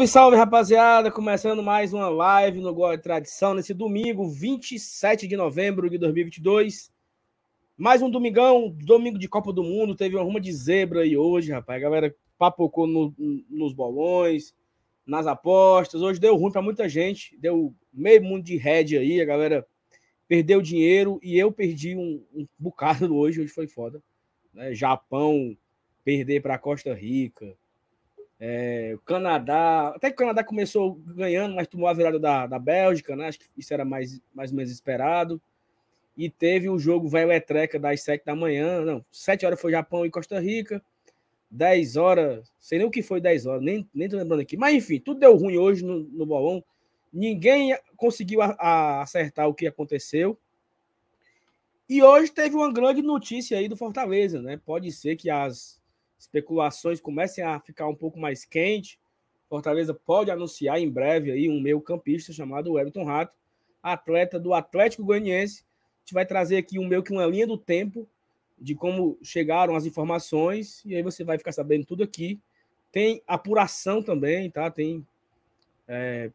Salve, salve, rapaziada! Começando mais uma live no Gol Tradição nesse domingo, 27 de novembro de 2022. Mais um domingão, domingo de Copa do Mundo. Teve uma ruma de zebra aí hoje, rapaz. A galera papocou no, nos bolões, nas apostas. Hoje deu ruim para muita gente. Deu meio mundo de head aí. A galera perdeu dinheiro e eu perdi um, um bocado hoje. Hoje foi foda. Né? Japão perder para Costa Rica. É, o Canadá, até que o Canadá começou ganhando, mas tomou a virada da, da Bélgica, né? Acho que isso era mais, mais ou menos esperado. E teve o jogo velho Etreca das 7 da manhã. Não, 7 horas foi Japão e Costa Rica. 10 horas, sei nem o que foi 10 horas, nem, nem tô lembrando aqui. Mas enfim, tudo deu ruim hoje no, no bolão. Ninguém conseguiu a, a acertar o que aconteceu. E hoje teve uma grande notícia aí do Fortaleza, né? Pode ser que as especulações comecem a ficar um pouco mais quente. Fortaleza pode anunciar em breve aí um meio campista chamado Everton Rato, atleta do Atlético Goianiense. A gente vai trazer aqui um meio que uma linha do tempo de como chegaram as informações e aí você vai ficar sabendo tudo aqui. Tem apuração também, tá? Tem é,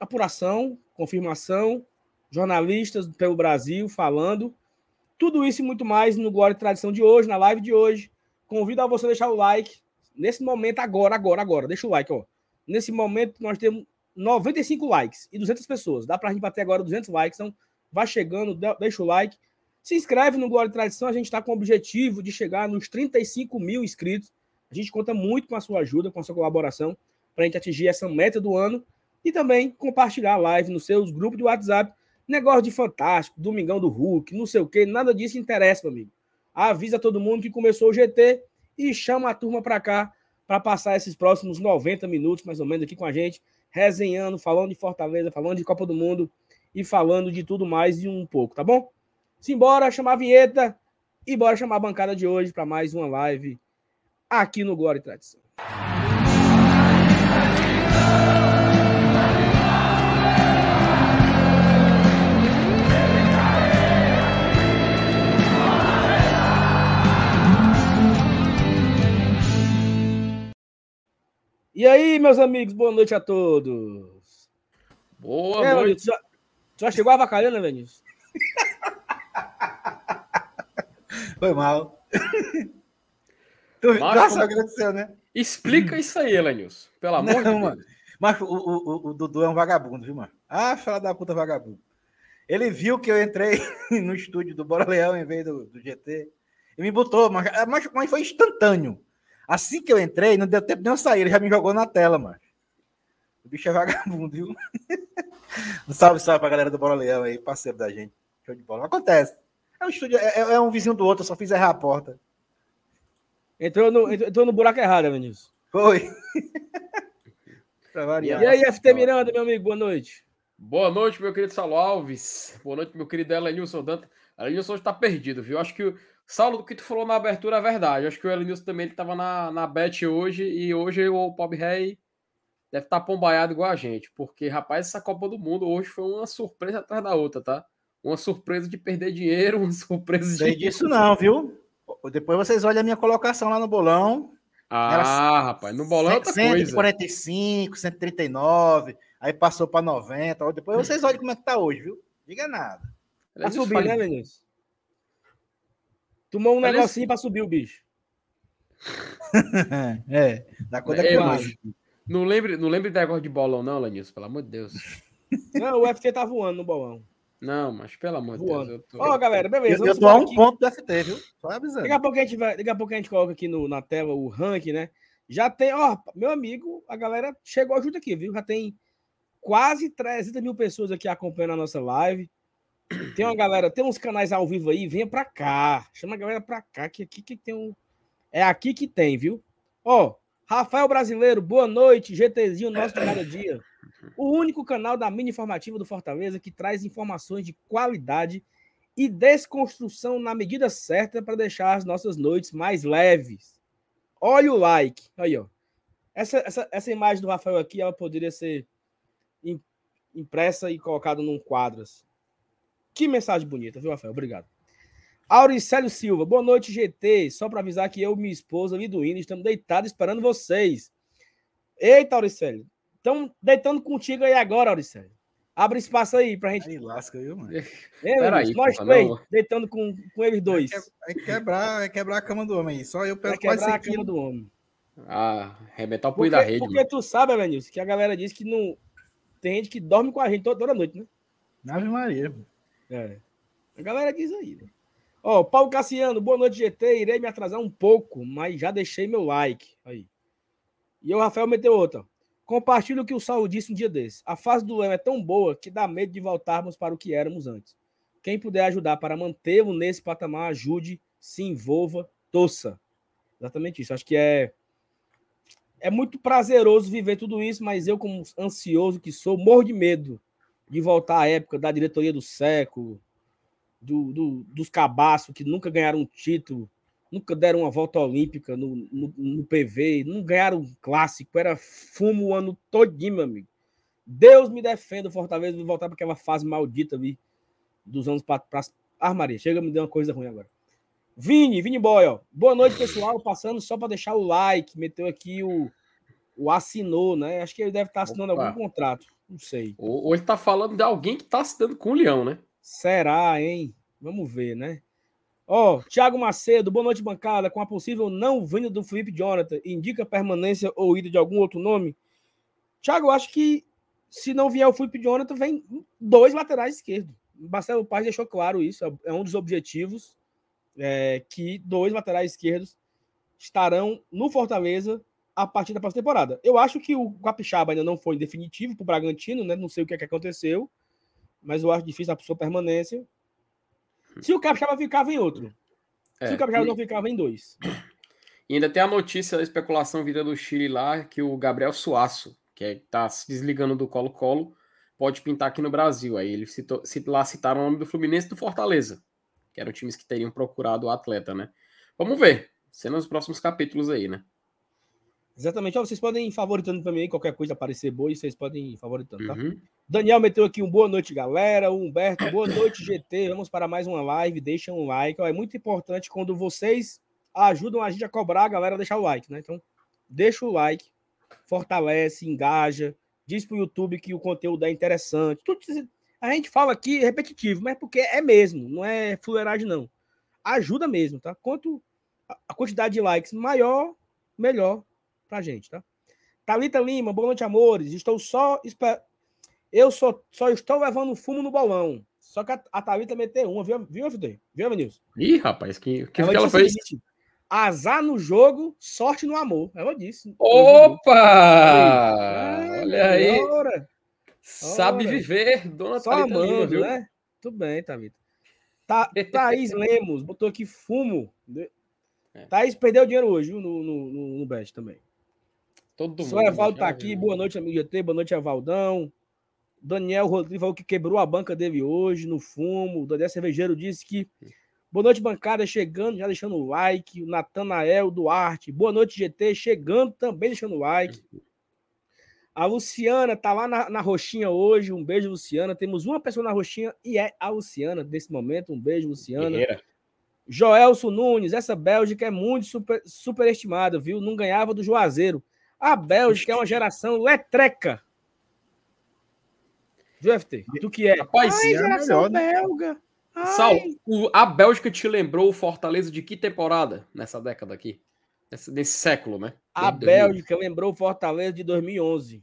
apuração, confirmação, jornalistas pelo Brasil falando. Tudo isso e muito mais no Glória e Tradição de hoje, na live de hoje. Convido a você deixar o like. Nesse momento, agora, agora, agora. Deixa o like, ó. Nesse momento, nós temos 95 likes e 200 pessoas. Dá pra gente bater agora 200 likes. Então, vai chegando, deixa o like. Se inscreve no Glória e Tradição. A gente está com o objetivo de chegar nos 35 mil inscritos. A gente conta muito com a sua ajuda, com a sua colaboração, para a gente atingir essa meta do ano. E também compartilhar a live nos seus grupos de WhatsApp. Negócio de fantástico, Domingão do Hulk, não sei o quê. Nada disso interessa, meu amigo avisa todo mundo que começou o GT e chama a turma para cá para passar esses próximos 90 minutos, mais ou menos, aqui com a gente, resenhando, falando de Fortaleza, falando de Copa do Mundo e falando de tudo mais e um pouco, tá bom? Simbora chamar a vinheta e bora chamar a bancada de hoje para mais uma live aqui no Glória e Tradição. E aí, meus amigos, boa noite a todos. Boa é, noite. Tu já, tu já chegou avacalhando, né, Vinícius? Foi mal. tu, Macho, nossa, agradeceu, né? Explica isso aí, Elenilson. Pelo amor Não, de mano. Deus. Mas o, o, o, Dudu é um vagabundo, viu, mano? Ah, fala da puta vagabundo. Ele viu que eu entrei no estúdio do Bora Leão em vez do, do GT e me botou, mas, mas, mas foi instantâneo. Assim que eu entrei, não deu tempo de eu sair, ele já me jogou na tela, mano. O bicho é vagabundo, viu? Um salve, salve pra galera do Bola Leão aí, parceiro da gente. Show de bola. Acontece. É um estúdio, é, é um vizinho do outro, eu só fiz errar a porta. Entrou no, entrou no buraco errado, Vinícius. Foi. e aí, FT Miranda, meu amigo, boa noite. Boa noite, meu querido Salo Alves. Boa noite, meu querido Elenilson Danta. Elenilson hoje tá perdido, viu? Acho que Saulo, do que tu falou na abertura é verdade. Acho que o Elenilson também ele tava na, na bet hoje e hoje o Pop Rey deve estar tá pombaiado igual a gente, porque, rapaz, essa Copa do Mundo hoje foi uma surpresa atrás da outra, tá? Uma surpresa de perder dinheiro, uma surpresa de. Sei disso não, viu? Depois vocês olham a minha colocação lá no bolão. Ah, Era rapaz, no bolão 100, é outra 145, coisa. 139, aí passou para 90. Depois vocês olham como é que tá hoje, viu? Diga nada. Tá subindo, né, Vinícius? Tomou um Olha negocinho para subir o bicho. é, da conta é, que Não lembre, não lembre de negócio de bolão, não, Lanilson, pelo amor de Deus. Não, o UFC tá voando no bolão. Não, mas pelo amor de Deus. Ó, tô... oh, galera, beleza. Eu, eu tô a um aqui. ponto do FT, viu? Só avisando. Daqui a pouco a gente, vai, daqui a, pouco a gente coloca aqui no, na tela o ranking, né? Já tem, ó, meu amigo, a galera chegou junto aqui, viu? Já tem quase 300 mil pessoas aqui acompanhando a nossa live. Tem uma galera, tem uns canais ao vivo aí, venha pra cá. Chama a galera pra cá, que aqui que tem um. É aqui que tem, viu? Ó, Rafael Brasileiro, boa noite, GTzinho, nosso de cada dia. O único canal da mini informativa do Fortaleza que traz informações de qualidade e desconstrução na medida certa para deixar as nossas noites mais leves. Olha o like. Aí, ó. Essa, essa, essa imagem do Rafael aqui, ela poderia ser impressa e colocada num quadro. Assim. Que mensagem bonita, viu, Rafael? Obrigado. Auricélio Silva, boa noite, GT. Só para avisar que eu e minha esposa ali do Hino estamos deitados esperando vocês. Eita, Auricélio. Estão deitando contigo aí agora, Auricélio. Abre espaço aí pra gente. Aí lasca, viu, mano? Ei, Peraí, nós três, deitando com, com eles dois. Vai quebrar, vai quebrar a cama do homem aí. Só eu pego quase quebrar a 100 cama do homem. Ah, arrebentar o punho da rede. porque mano. tu sabe, Elenilson, que a galera diz que não. Tem gente que dorme com a gente toda, toda noite, né? Ave Maria. É. A galera diz aí, né? Ó, Paulo Cassiano, boa noite, GT. Irei me atrasar um pouco, mas já deixei meu like. Aí. E o Rafael meteu outra. Compartilho o que o Saulo disse um dia desse. A fase do Leão é tão boa que dá medo de voltarmos para o que éramos antes. Quem puder ajudar para mantê-lo nesse patamar, ajude, se envolva, torça. Exatamente isso. Acho que é é muito prazeroso viver tudo isso, mas eu, como ansioso que sou, morro de medo de voltar à época da diretoria do século, do, do- dos cabaços que nunca ganharam um título, nunca deram uma volta olímpica no, no, no PV, não ganharam um clássico, era fumo o ano todinho, meu amigo. Deus me defenda o Fortaleza de voltar para aquela fase maldita ali dos anos para trás. Ah, Maria, chega, me deu uma coisa ruim agora. Vini, Vini Boy, ó. Boa noite, pessoal. Passando só para deixar o like, meteu aqui o, o assinou, né? Acho que ele deve estar assinando Opa. algum contrato. Não sei. Ou, ou ele tá falando de alguém que tá se dando com o leão, né? Será, hein? Vamos ver, né? Ó, Thiago Macedo, boa noite, bancada. Com a possível não vinda do Felipe Jonathan, indica permanência ou ida de algum outro nome? Thiago, eu acho que se não vier o Felipe Jonathan, vem dois laterais esquerdos. Marcelo Paz deixou claro isso, é um dos objetivos, é, que dois laterais esquerdos estarão no Fortaleza a partir da próxima temporada. Eu acho que o Capixaba ainda não foi definitivo para o Bragantino, né? Não sei o que, é que aconteceu, mas eu acho difícil a sua permanência. Se o Capixaba ficava em outro. É, Se o Capixaba e- não ficava em dois. E ainda tem a notícia da especulação vinda do Chile lá, que o Gabriel Suaço, que é, tá se desligando do Colo-Colo, pode pintar aqui no Brasil. Aí ele citou, cit- lá citaram o nome do Fluminense e do Fortaleza, que eram times que teriam procurado o atleta, né? Vamos ver. Sendo os próximos capítulos aí, né? Exatamente. Ó, vocês podem ir favoritando também aí, qualquer coisa aparecer boa, e vocês podem ir favoritando, tá? Uhum. Daniel meteu aqui um boa noite, galera. O Humberto, boa noite, GT. Vamos para mais uma live. Deixa um like. Ó, é muito importante quando vocês ajudam a gente a cobrar a galera a deixar o like, né? Então, deixa o like, fortalece, engaja, diz pro YouTube que o conteúdo é interessante. Tudo a gente fala aqui repetitivo, mas porque é mesmo, não é fuleiragem, não. Ajuda mesmo, tá? Quanto a quantidade de likes maior, melhor pra gente, tá? Thalita Lima, boa noite, amores. Estou só esper... Eu só, só estou levando fumo no bolão. Só que a, a Thalita meteu uma, viu, viu, FD? Viu, Vinícius? Ih, rapaz, que, que, que ela disse o fez? seguinte, Azar no jogo, sorte no amor. Ela disse. Opa! Olha aí. Ora, Sabe ora. viver, dona só Thalita Lima, amando, viu? né? Tudo bem, Thalita. Tá, Thaís Lemos botou aqui fumo. É. Thaís perdeu dinheiro hoje viu, no, no, no, no bet também. Todo Só mundo. Evaldo tá aqui. Boa noite, amigo GT. Boa noite, Evaldão. Daniel Rodrigues falou que quebrou a banca dele hoje no fumo. O Daniel Cervejeiro disse que. Boa noite, bancada. Chegando, já deixando o like. O Natanael Duarte. Boa noite, GT. Chegando também, deixando o like. A Luciana tá lá na, na Roxinha hoje. Um beijo, Luciana. Temos uma pessoa na Roxinha e é a Luciana nesse momento. Um beijo, Luciana. Guerreira. Joelson Nunes, essa Bélgica é muito super, superestimada, viu? Não ganhava do Juazeiro. A Bélgica é uma geração letreca. Viu, FT? Tu que é? Rapaz, Ai, é geração melhor, né? belga. Ai. Sal, o- a Bélgica te lembrou o Fortaleza de que temporada nessa década aqui? Nesse, nesse século, né? A Desde 2000. Bélgica lembrou o Fortaleza de 2011.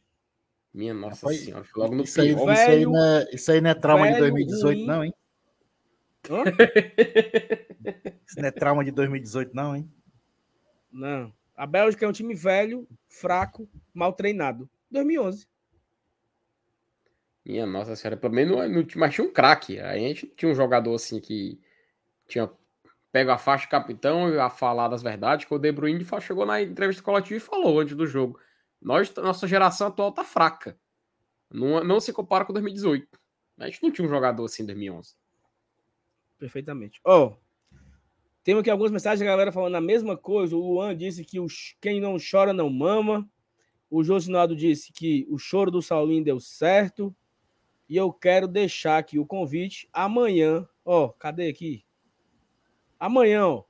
Minha nossa Rapaz, senhora, logo no Isso aí, pior. isso, aí Velho- não é, isso aí não é trauma de velho 2018, ruim. não, hein? Hã? Isso não é trauma de 2018, não, hein? Não. A Bélgica é um time velho, fraco, mal treinado. 2011. Minha nossa senhora, pelo menos mas tinha um craque. A gente tinha um jogador assim que tinha pego a faixa de capitão e a falar das verdades, que o De Bruyne chegou na entrevista coletiva e falou antes do jogo. Nós, nossa geração atual tá fraca. Não, não se compara com 2018. A gente não tinha um jogador assim em 2011. Perfeitamente. Ó, temos aqui algumas mensagens da galera falando a mesma coisa. O Luan disse que quem não chora não mama. O Josinaldo disse que o choro do Saulinho deu certo. E eu quero deixar aqui o convite amanhã. Ó, cadê aqui? Amanhã, ó.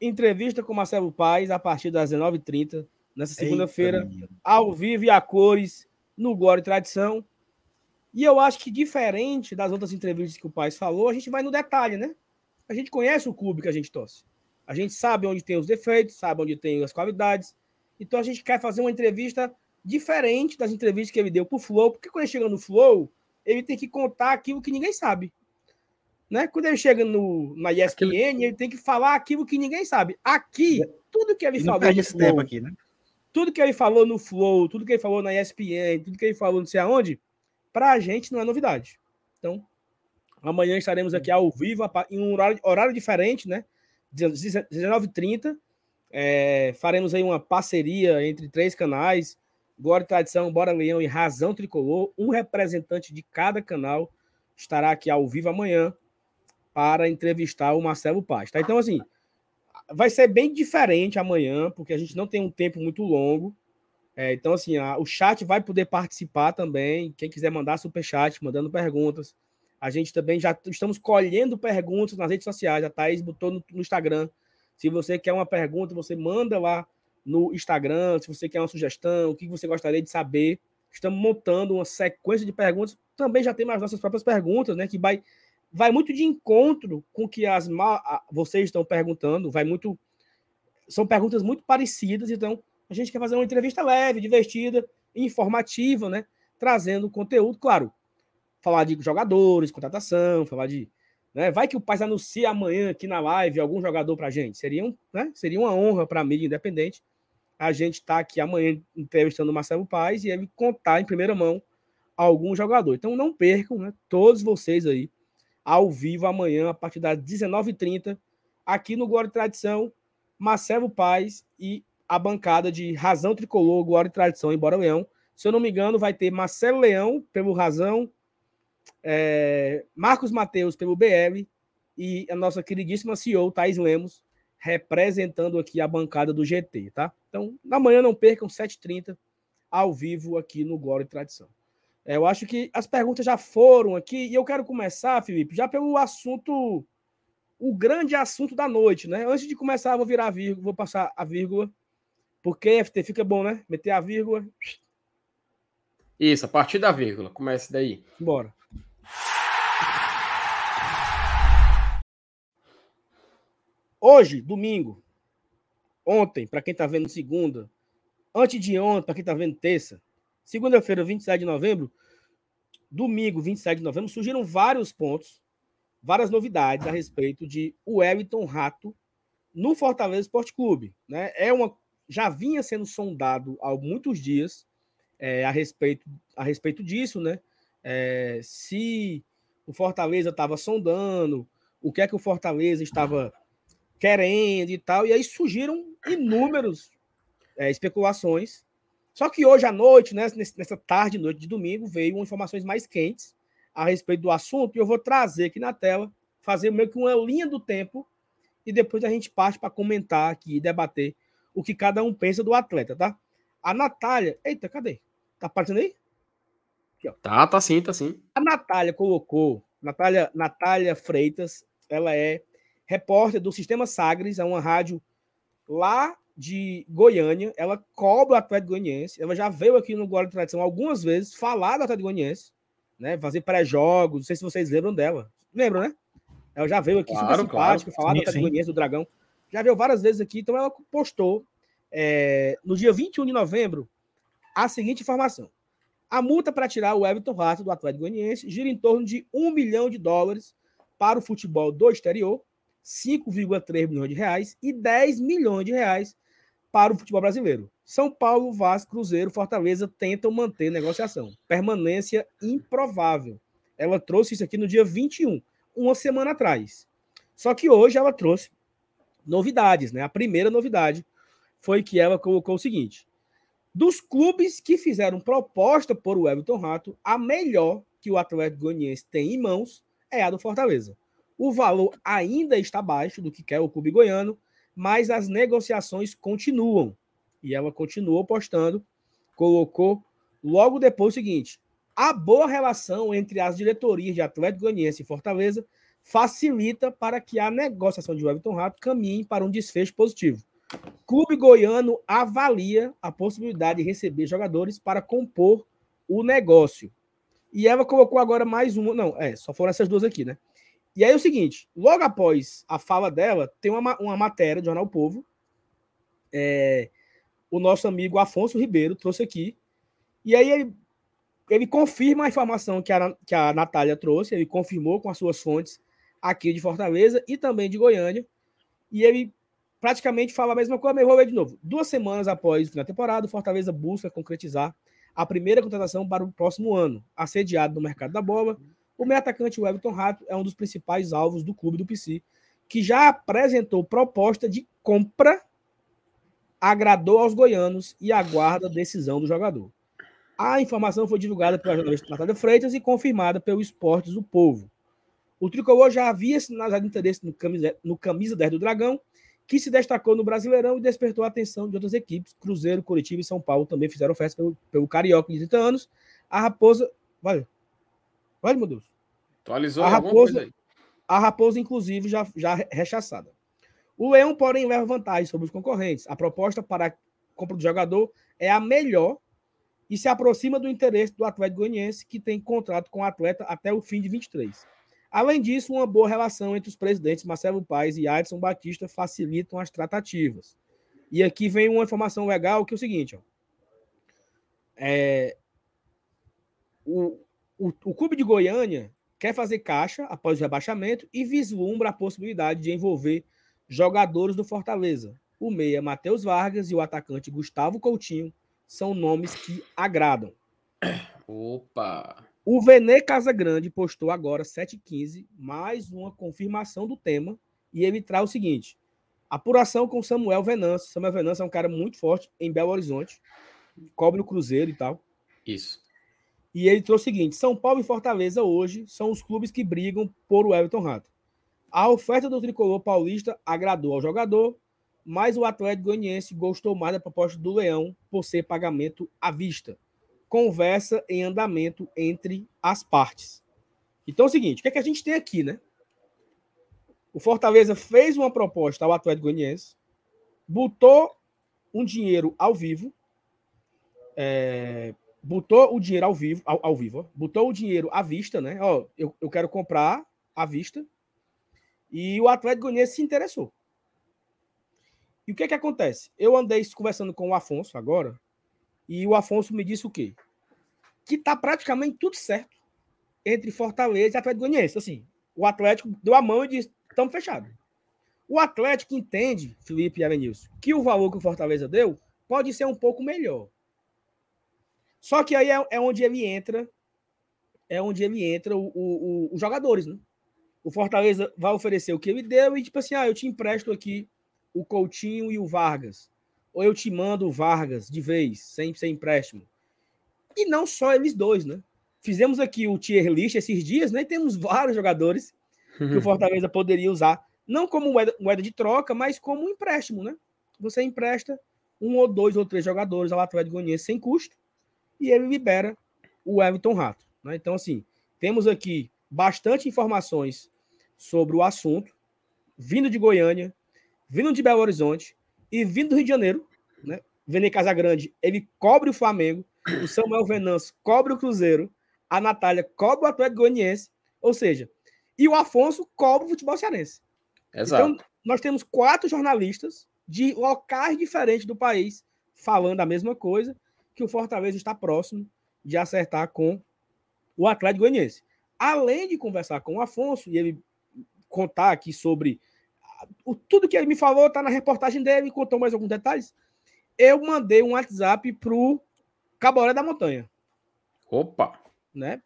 Entrevista com Marcelo Paes a partir das 19h30 nessa segunda-feira, ao vivo e a cores, no Glória e Tradição. E eu acho que, diferente das outras entrevistas que o Paz falou, a gente vai no detalhe, né? A gente conhece o clube que a gente torce. A gente sabe onde tem os defeitos, sabe onde tem as qualidades. Então a gente quer fazer uma entrevista diferente das entrevistas que ele deu para o Flow, porque quando ele chega no Flow, ele tem que contar aquilo que ninguém sabe. Né? Quando ele chega no, na ESPN, Aquilo... ele tem que falar aquilo que ninguém sabe. Aqui, tudo que ele falou. No Flow, tempo aqui, né? Tudo que ele falou no Flow, tudo que ele falou na ESPN, tudo que ele falou não sei aonde, para a gente não é novidade. Então, amanhã estaremos aqui ao vivo, em um horário, horário diferente, né? 19h30. É, faremos aí uma parceria entre três canais, Glória e Tradição, Bora Leão e Razão Tricolor. Um representante de cada canal estará aqui ao vivo amanhã para entrevistar o Marcelo Paz. Tá? Então, assim, vai ser bem diferente amanhã, porque a gente não tem um tempo muito longo. É, então, assim, a, o chat vai poder participar também. Quem quiser mandar super chat, mandando perguntas. A gente também já estamos colhendo perguntas nas redes sociais. A Thaís botou no, no Instagram. Se você quer uma pergunta, você manda lá no Instagram. Se você quer uma sugestão, o que você gostaria de saber. Estamos montando uma sequência de perguntas. Também já temos as nossas próprias perguntas, né? Que vai, vai muito de encontro com o que as vocês estão perguntando. Vai muito. São perguntas muito parecidas, então a gente quer fazer uma entrevista leve, divertida, informativa, né? Trazendo conteúdo, claro. Falar de jogadores, contratação, falar de. Né? Vai que o Paz anuncia amanhã aqui na live algum jogador para a gente. Seria, um, né? Seria uma honra para a mídia independente a gente estar tá aqui amanhã entrevistando o Marcelo Paz e ele contar em primeira mão algum jogador. Então não percam, né? Todos vocês aí, ao vivo amanhã, a partir das 19h30, aqui no Glória e Tradição, Marcelo Paz e a bancada de Razão Tricolor, Glória e Tradição, embora Leão. Se eu não me engano, vai ter Marcelo Leão pelo Razão, é, Marcos Mateus pelo BL e a nossa queridíssima CEO, Thais Lemos, representando aqui a bancada do GT, tá? Então, amanhã não percam, 7h30, ao vivo aqui no Glória e Tradição. É, eu acho que as perguntas já foram aqui e eu quero começar, Felipe, já pelo assunto, o grande assunto da noite, né? Antes de começar, eu vou virar a vírgula, vou passar a vírgula porque FT fica bom, né? Meter a vírgula. Isso, a partir da vírgula. Comece daí. Bora. Hoje, domingo. Ontem, para quem está vendo segunda. Antes de ontem, para quem está vendo terça. Segunda-feira, 27 de novembro. Domingo, 27 de novembro, surgiram vários pontos, várias novidades a respeito de o Wellington Rato no Fortaleza Esporte Clube. Né? É uma já vinha sendo sondado há muitos dias é, a, respeito, a respeito disso, né? É, se o Fortaleza estava sondando, o que é que o Fortaleza estava querendo e tal, e aí surgiram inúmeros é, especulações. Só que hoje à noite, né, nessa tarde noite de domingo, veio informações mais quentes a respeito do assunto, e eu vou trazer aqui na tela, fazer meio que uma linha do tempo, e depois a gente parte para comentar aqui e debater o que cada um pensa do atleta, tá? A Natália. Eita, cadê? Tá aparecendo aí? Aqui, ó. Tá, tá sim, tá sim. A Natália colocou. Natália, Natália Freitas, ela é repórter do Sistema Sagres, é uma rádio lá de Goiânia. Ela cobra o Atlético Goianiense. Ela já veio aqui no Guarda de Tradição algumas vezes falar do Atlético Goianiense, né? Fazer pré-jogos. Não sei se vocês lembram dela. Lembram, né? Ela já veio aqui claro, super simpática, claro. falar do Atlético Goianiense, do Dragão já viu várias vezes aqui, então ela postou é, no dia 21 de novembro a seguinte informação. A multa para tirar o Everton Rato do Atlético Goianiense gira em torno de 1 milhão de dólares para o futebol do exterior, 5,3 milhões de reais e 10 milhões de reais para o futebol brasileiro. São Paulo, Vasco, Cruzeiro, Fortaleza tentam manter negociação. Permanência improvável. Ela trouxe isso aqui no dia 21, uma semana atrás. Só que hoje ela trouxe novidades, né? A primeira novidade foi que ela colocou o seguinte: dos clubes que fizeram proposta por o Everton Rato, a melhor que o Atlético Goianiense tem em mãos é a do Fortaleza. O valor ainda está abaixo do que quer o clube goiano, mas as negociações continuam. E ela continuou postando, colocou logo depois o seguinte: a boa relação entre as diretorias de Atlético Goianiense e Fortaleza facilita para que a negociação de Everton Rato caminhe para um desfecho positivo. Clube Goiano avalia a possibilidade de receber jogadores para compor o negócio. E ela colocou agora mais uma. Não, é, só foram essas duas aqui, né? E aí é o seguinte: logo após a fala dela, tem uma, uma matéria do Jornal Povo. É, o nosso amigo Afonso Ribeiro trouxe aqui. E aí ele, ele confirma a informação que a, que a Natália trouxe, ele confirmou com as suas fontes aqui de Fortaleza e também de Goiânia. E ele praticamente fala a mesma coisa, mas eu vou ver de novo. Duas semanas após o final da temporada, Fortaleza busca concretizar a primeira contratação para o próximo ano. Assediado no mercado da bola, o meio atacante Wellington Rato é um dos principais alvos do clube do PC, que já apresentou proposta de compra, agradou aos goianos e aguarda a decisão do jogador. A informação foi divulgada pela jornalista Natália Freitas e confirmada pelo Esportes do Povo. O tricolor já havia sinalizado interesse no camisa, no camisa 10 do Dragão, que se destacou no Brasileirão e despertou a atenção de outras equipes. Cruzeiro, Curitiba e São Paulo também fizeram festa pelo, pelo Carioca de 30 anos. A Raposa. Vale. Vale, meu Deus. Atualizou a Raposa, a Raposa, inclusive, já, já rechaçada. O Leão, porém, leva vantagem sobre os concorrentes. A proposta para a compra do jogador é a melhor e se aproxima do interesse do Atlético Goianiense, que tem contrato com o atleta até o fim de 23. Além disso, uma boa relação entre os presidentes Marcelo Paes e Adson Batista facilitam as tratativas. E aqui vem uma informação legal que é o seguinte: ó. É, o, o, o Clube de Goiânia quer fazer caixa após o rebaixamento e vislumbra a possibilidade de envolver jogadores do Fortaleza. O meia Matheus Vargas e o atacante Gustavo Coutinho são nomes que agradam. Opa! O Vene Casagrande postou agora, 7h15, mais uma confirmação do tema. E ele traz o seguinte: apuração com Samuel Venâncio. Samuel Venâncio é um cara muito forte em Belo Horizonte, cobre o Cruzeiro e tal. Isso. E ele trouxe o seguinte: São Paulo e Fortaleza hoje são os clubes que brigam por o Everton Rato. A oferta do tricolor paulista agradou ao jogador, mas o Atlético Goianiense gostou mais da proposta do Leão por ser pagamento à vista conversa em andamento entre as partes. Então é o seguinte, o que, é que a gente tem aqui, né? O Fortaleza fez uma proposta ao Atlético Goianiense, botou um dinheiro ao vivo, é, botou o dinheiro ao vivo, ao, ao, vivo, botou o dinheiro à vista, né? Ó, eu, eu quero comprar à vista. E o Atlético Goianiense se interessou. E o que é que acontece? Eu andei conversando com o Afonso agora, e o Afonso me disse o quê? Que tá praticamente tudo certo entre Fortaleza e Atlético Goianiense. Assim, o Atlético deu a mão e disse: estamos fechados. O Atlético entende, Felipe e Avenilson, que o valor que o Fortaleza deu pode ser um pouco melhor. Só que aí é, é onde ele entra, é onde ele entra o, o, o, os jogadores, né? O Fortaleza vai oferecer o que ele deu e, tipo assim, ah, eu te empresto aqui o Coutinho e o Vargas ou eu te mando o Vargas de vez, sem, sem empréstimo. E não só eles dois, né? Fizemos aqui o tier list esses dias, né? E temos vários jogadores que o Fortaleza poderia usar, não como moeda, moeda de troca, mas como um empréstimo, né? Você empresta um ou dois ou três jogadores ao Atlético Goianiense sem custo e ele libera o Everton Rato. Né? Então, assim, temos aqui bastante informações sobre o assunto, vindo de Goiânia, vindo de Belo Horizonte, e vindo do Rio de Janeiro, né? Vene Casagrande, ele cobre o Flamengo, o Samuel Venâncio cobre o Cruzeiro, a Natália cobre o Atlético Goianiense, ou seja, e o Afonso cobre o futebol cearense. Exato. Então, nós temos quatro jornalistas de locais diferentes do país falando a mesma coisa, que o Fortaleza está próximo de acertar com o Atlético Goianiense. Além de conversar com o Afonso e ele contar aqui sobre o, tudo que ele me falou está na reportagem dele, e contou mais alguns detalhes. Eu mandei um WhatsApp pro Caboré da Montanha. Opa! Né?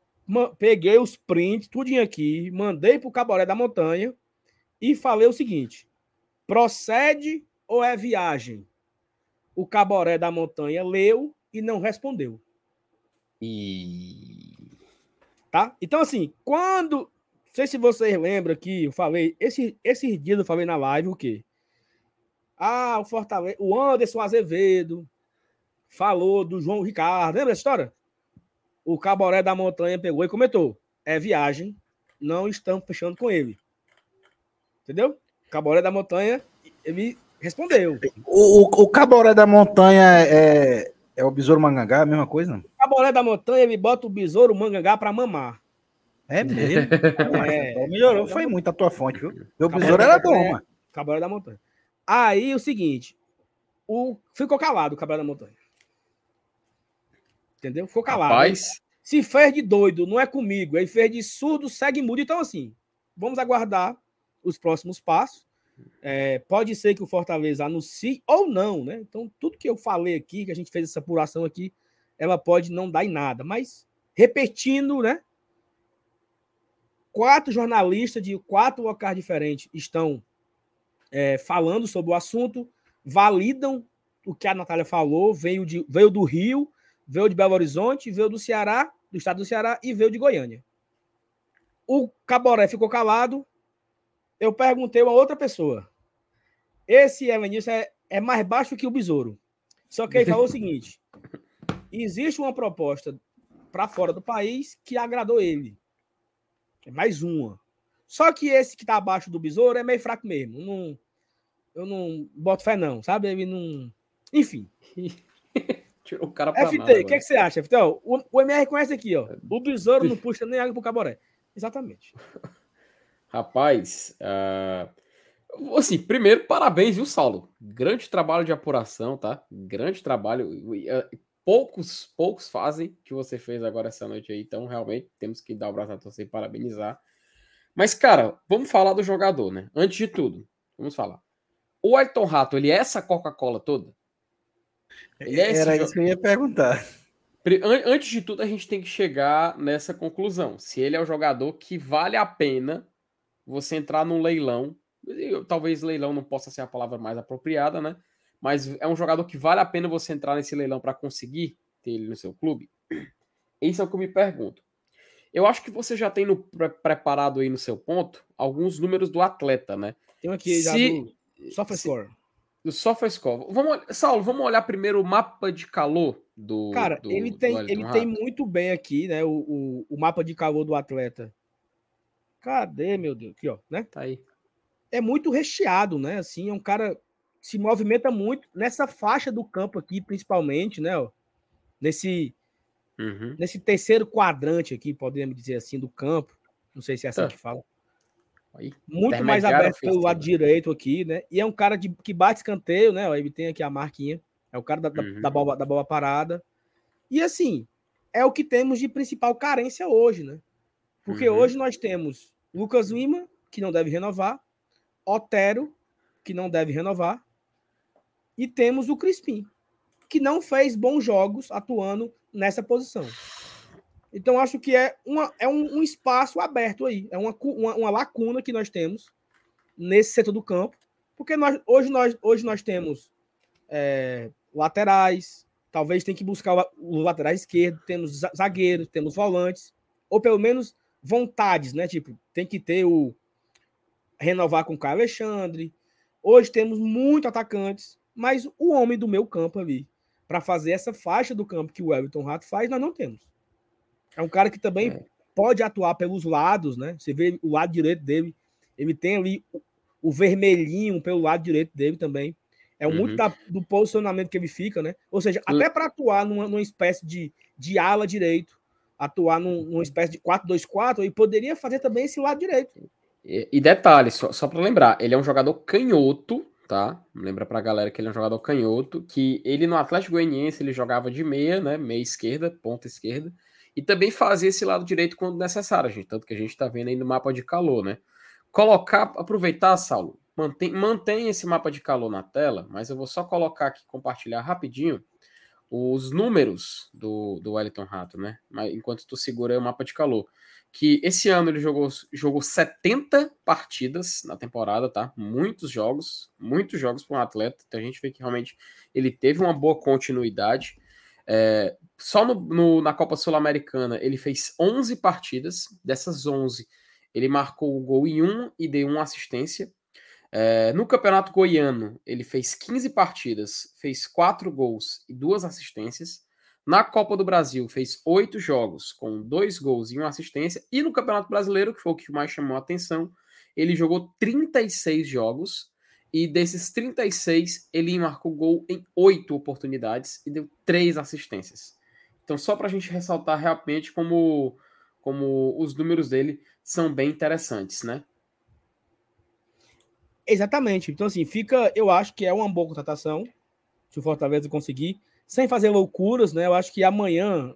Peguei os prints, tudinho aqui, mandei pro Caboré da Montanha e falei o seguinte: procede ou é viagem? O Caboré da Montanha leu e não respondeu. E tá? Então assim, quando sei se vocês lembram que eu falei, esse, esses dias eu falei na live o quê? Ah, o Fortaleza, o Anderson Azevedo falou do João Ricardo. Lembra essa história? O Caboré da Montanha pegou e comentou: é viagem, não estamos fechando com ele. Entendeu? Caboré da Montanha, ele Respondeu. O, o, o caboré da montanha é, é o besouro mangangá, a mesma coisa? O caboré da montanha, ele bota o besouro mangangá pra mamar. É mesmo? É, Melhorou, foi muito a tua fonte, viu? Meu besouro era bom, mano. caboré da montanha. Aí, o seguinte, o, ficou calado o caboré da montanha. Entendeu? Ficou calado. Rapaz, Se fez de doido, não é comigo. Ele fez de surdo, segue mudo. Então, assim, vamos aguardar os próximos passos. É, pode ser que o Fortaleza anuncie ou não, né? Então, tudo que eu falei aqui, que a gente fez essa apuração aqui, ela pode não dar em nada. Mas, repetindo, né? Quatro jornalistas de quatro locais diferentes estão é, falando sobre o assunto, validam o que a Natália falou, veio, de, veio do Rio, veio de Belo Horizonte, veio do Ceará, do estado do Ceará e veio de Goiânia. O Caboré ficou calado. Eu perguntei a outra pessoa. Esse Evanilson é, é mais baixo que o Besouro. Só que ele falou o seguinte: existe uma proposta para fora do país que agradou ele. É mais uma. Só que esse que tá abaixo do Besouro é meio fraco mesmo. Não, eu não boto fé, não, sabe? Ele não. Enfim. tirou o cara pra FT, o que, é que você acha, FT? Ó, o, o MR conhece aqui, ó. O besouro não puxa nem água pro caboré. Exatamente. Rapaz, ah, assim, primeiro, parabéns, viu, Saulo? Grande trabalho de apuração, tá? Grande trabalho. Ah, Poucos, poucos fazem que você fez agora essa noite aí, então realmente temos que dar o braço a torcer e parabenizar. Mas, cara, vamos falar do jogador, né? Antes de tudo, vamos falar. O Ayrton Rato, ele é essa Coca-Cola toda? Ele é Era isso que eu ia perguntar. Antes de tudo, a gente tem que chegar nessa conclusão. Se ele é o jogador que vale a pena você entrar num leilão. eu- Talvez leilão não possa ser a palavra mais apropriada, né? Mas é um jogador que vale a pena você entrar nesse leilão para conseguir ter ele no seu clube. Isso é o que eu me pergunto. Eu acho que você já tem no, pre- preparado aí no seu ponto alguns números do atleta, né? Tem aqui já Se- do SofaScore. Do SofaScore. Vamos, Saulo, vamos olhar primeiro o mapa de calor do. Cara, do- ele tem, ele tem muito bem aqui, né? O, o, o mapa de calor do atleta. Cadê, meu Deus? Aqui, ó, né? Tá aí. É muito recheado, né? Assim, é um cara que se movimenta muito nessa faixa do campo aqui, principalmente, né? Ó, nesse, Uhum. nesse terceiro quadrante aqui, podemos dizer assim, do campo. Não sei se é assim Tá. que fala. Aí. Muito mais aberto pelo lado direito aqui, né? E é um cara de, que bate escanteio, né? Ó, Ele tem aqui a marquinha. É o cara da, da- Uhum. da bola, da bola parada. E assim, é o que temos de principal carência hoje, né? Porque Uhum. hoje nós temos Lucas Lima, que não deve renovar, Otero, que não deve renovar, e temos o Crispim, que não fez bons jogos atuando nessa posição. Então, acho que é, uma, é um, um espaço aberto aí, é uma, uma, uma lacuna que nós temos nesse setor do campo, porque nós, hoje, nós, hoje nós temos é, laterais, talvez tem que buscar o- os laterais esquerdos, temos za- zagueiros, temos volantes, ou pelo menos vontades, né? Tipo, tem que ter o renovar com o Caio Alexandre. Hoje temos muito atacantes, mas o homem do meu campo ali, para fazer essa faixa do campo que o Everton Rato faz, nós não temos. É um cara que também É. pode atuar pelos lados, né? Você vê o lado direito dele, ele tem ali o, o vermelhinho pelo lado direito dele também. É Uhum. muito da- do posicionamento que ele fica, né? Ou seja, até para atuar numa, numa espécie de, de ala direito, atuar num- numa espécie de 4-2-4, ele poderia fazer também esse lado direito. E, e detalhe, só, só para lembrar, ele é um jogador canhoto, tá? Lembra pra galera que ele é um jogador canhoto, que ele no Atlético Goianiense ele jogava de meia, né? Meia esquerda, ponta esquerda, e também fazia esse lado direito quando necessário, gente. Tanto que a gente tá vendo aí no mapa de calor, né? Colocar, aproveitar, Saulo, mantém, mantém esse mapa de calor na tela, mas eu vou só colocar aqui, compartilhar rapidinho os números do, do Wellington Rato, né? Enquanto tu segura o mapa de calor que esse ano ele jogou, jogou 70 partidas na temporada, tá? Muitos jogos, muitos jogos para um atleta. Então a gente vê que realmente ele teve uma boa continuidade. É, só no, no- na Copa Sul-Americana ele fez 11 partidas. Dessas 11, ele marcou o gol em um e deu uma assistência. É, no Campeonato Goiano, ele fez 15 partidas, fez 4 gols e duas assistências. Na Copa do Brasil, fez oito jogos, com dois gols e uma assistência. E no Campeonato Brasileiro, que foi o que mais chamou a atenção, ele jogou 36 jogos. E desses 36, ele marcou gol em oito oportunidades e deu três assistências. Então, só para a gente ressaltar realmente como, como os números dele são bem interessantes, né? Exatamente. Então, assim, fica. Eu acho que é uma boa contratação. Se o Fortaleza conseguir, sem fazer loucuras, né? Eu acho que amanhã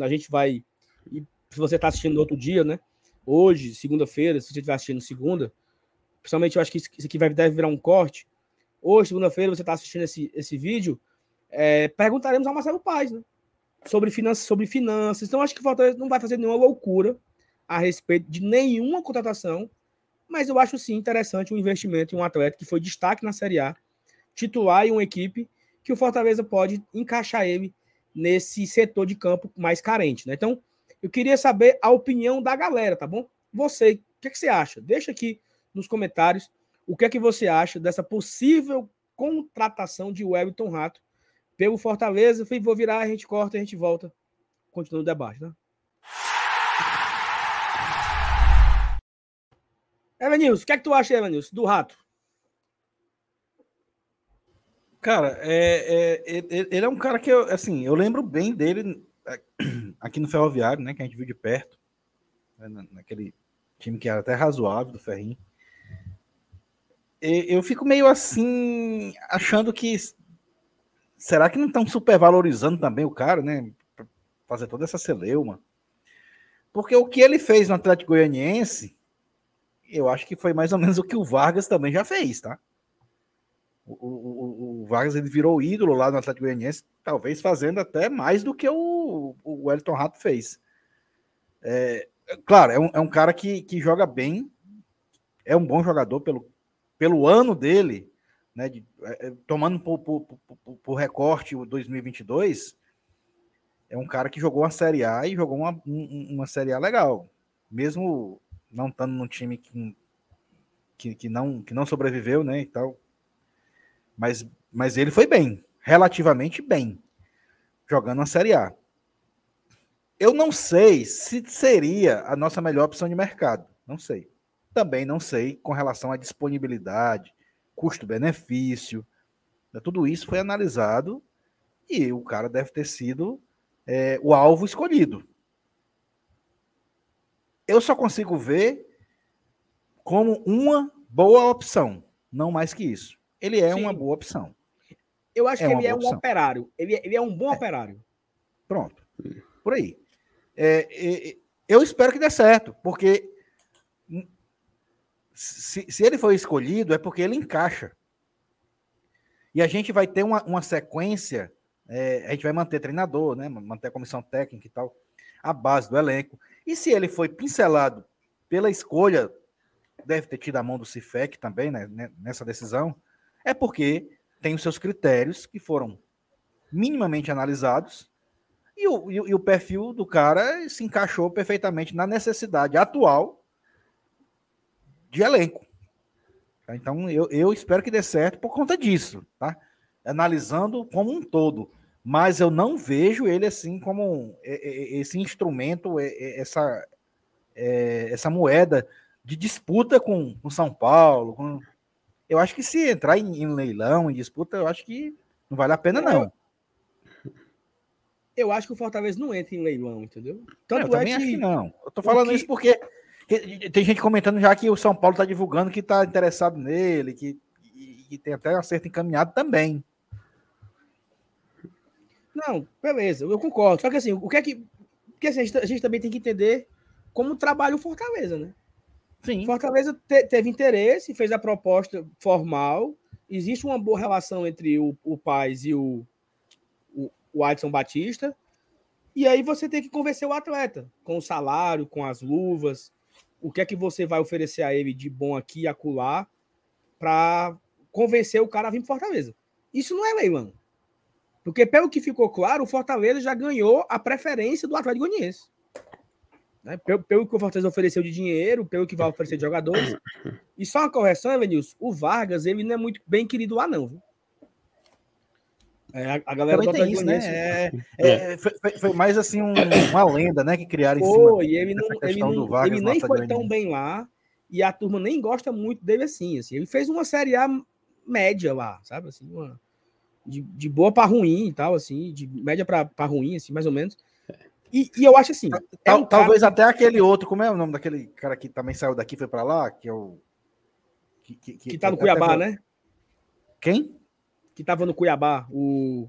a gente vai. se você está assistindo outro dia, né? Hoje, segunda-feira, se você estiver assistindo segunda, principalmente eu acho que isso aqui vai, deve virar um corte. Hoje, segunda-feira, você está assistindo esse, esse vídeo, é, perguntaremos ao Marcelo Paz, né? Sobre finanças, sobre finanças. Então, acho que o Fortaleza não vai fazer nenhuma loucura a respeito de nenhuma contratação mas eu acho sim interessante um investimento em um atleta que foi destaque na Série A, titular em uma equipe que o Fortaleza pode encaixar ele nesse setor de campo mais carente. Né? Então, eu queria saber a opinião da galera, tá bom? Você, o que, é que você acha? Deixa aqui nos comentários o que é que você acha dessa possível contratação de Wellington Rato pelo Fortaleza. Vou virar, a gente corta, a gente volta. Continua o debate, né? Evanilson, o que é que tu acha, Evanilson, do rato? Cara, é, é, ele é um cara que eu, assim, eu lembro bem dele é, aqui no Ferroviário, né? Que a gente viu de perto, né, naquele time que era até razoável do Ferrinho. Eu fico meio assim, achando que será que não estão supervalorizando também o cara, né? Fazer toda essa celeuma. Porque o que ele fez no Atlético Goianiense eu acho que foi mais ou menos o que o Vargas também já fez, tá? O, o, o Vargas ele virou ídolo lá no Atlético Goianiense, talvez fazendo até mais do que o, o Wellington Rato fez. É, claro, é um, é um cara que, que joga bem, é um bom jogador pelo, pelo ano dele, né? De, é, é tomando por, por, por, por recorte o 2022, é um cara que jogou uma Série A e jogou uma, uma Série A legal. Mesmo não estando num time que, que, que, não, que não sobreviveu, né, e tal. Mas, mas ele foi bem, relativamente bem, jogando na Série A. Eu não sei se seria a nossa melhor opção de mercado, não sei. Também não sei com relação à disponibilidade, custo-benefício. Né, tudo isso foi analisado e o cara deve ter sido é, o alvo escolhido eu só consigo ver como uma boa opção, não mais que isso. Ele é Sim. uma boa opção. Eu acho é que ele é um opção. operário. Ele, é, ele é um bom é. operário. Pronto. Por aí. É, é, eu espero que dê certo, porque se, se, ele for escolhido é porque ele encaixa. E a gente vai ter uma, uma sequência, é, a gente vai manter treinador, né, manter a comissão técnica e tal, a base do elenco. E se ele foi pincelado pela escolha, deve ter tido a mão do Cifec também né, nessa decisão, é porque tem os seus critérios que foram minimamente analisados e o, e o perfil do cara se encaixou perfeitamente na necessidade atual de elenco. Então, eu, eu espero que dê certo por conta disso, tá? Analisando como um todo mas eu não vejo ele assim como esse instrumento, essa, essa moeda de disputa com, com São Paulo. Com... Eu acho que se entrar em, em, leilão, em disputa, eu acho que não vale a pena, não. Eu acho que o Fortaleza não entra em leilão, entendeu? Tanto eu também é que... acho que não. Eu tô falando que... isso porque tem gente comentando já que o São Paulo está divulgando que está interessado nele, que, e, tem até um acerto encaminhado também. Não, beleza, eu concordo. Só que assim, o que é que. Porque assim, a, gente, a gente também tem que entender como trabalha o Fortaleza, né? Sim. Fortaleza te, teve interesse, fez a proposta formal. Existe uma boa relação entre o, o Paz e o, o, o Adson Batista. E aí você tem que convencer o atleta com o salário, com as luvas, o que é que você vai oferecer a ele de bom aqui e acolá para convencer o cara a vir para Fortaleza. Isso não é leilão. Porque, pelo que ficou claro, o Fortaleza já ganhou a preferência do Atlético Goianiense. Né? Pelo, pelo, que o Fortaleza ofereceu de dinheiro, pelo que vai oferecer de jogadores. E só uma correção, Evanilson, o Vargas, ele não é muito bem querido lá, não. Viu? É, a, galera Também do Atlético né? É, é, é, foi, foi, mais assim um, uma lenda, né, que criaram em cima. Foi, ele, não, ele, não, Vargas, ele nem foi tão bem lá. e a turma nem gosta muito dele assim, assim. Ele fez uma Série A média lá, sabe? Assim, uma, de, de boa para ruim e tal, assim, de média para ruim, assim, mais ou menos. E, e eu acho assim. É um Talvez cara... até aquele outro, como é o nome daquele cara que também saiu daqui foi para lá, que é o. Que, que, que, que tá no Cuiabá, né? Quem? Que tava no Cuiabá, o.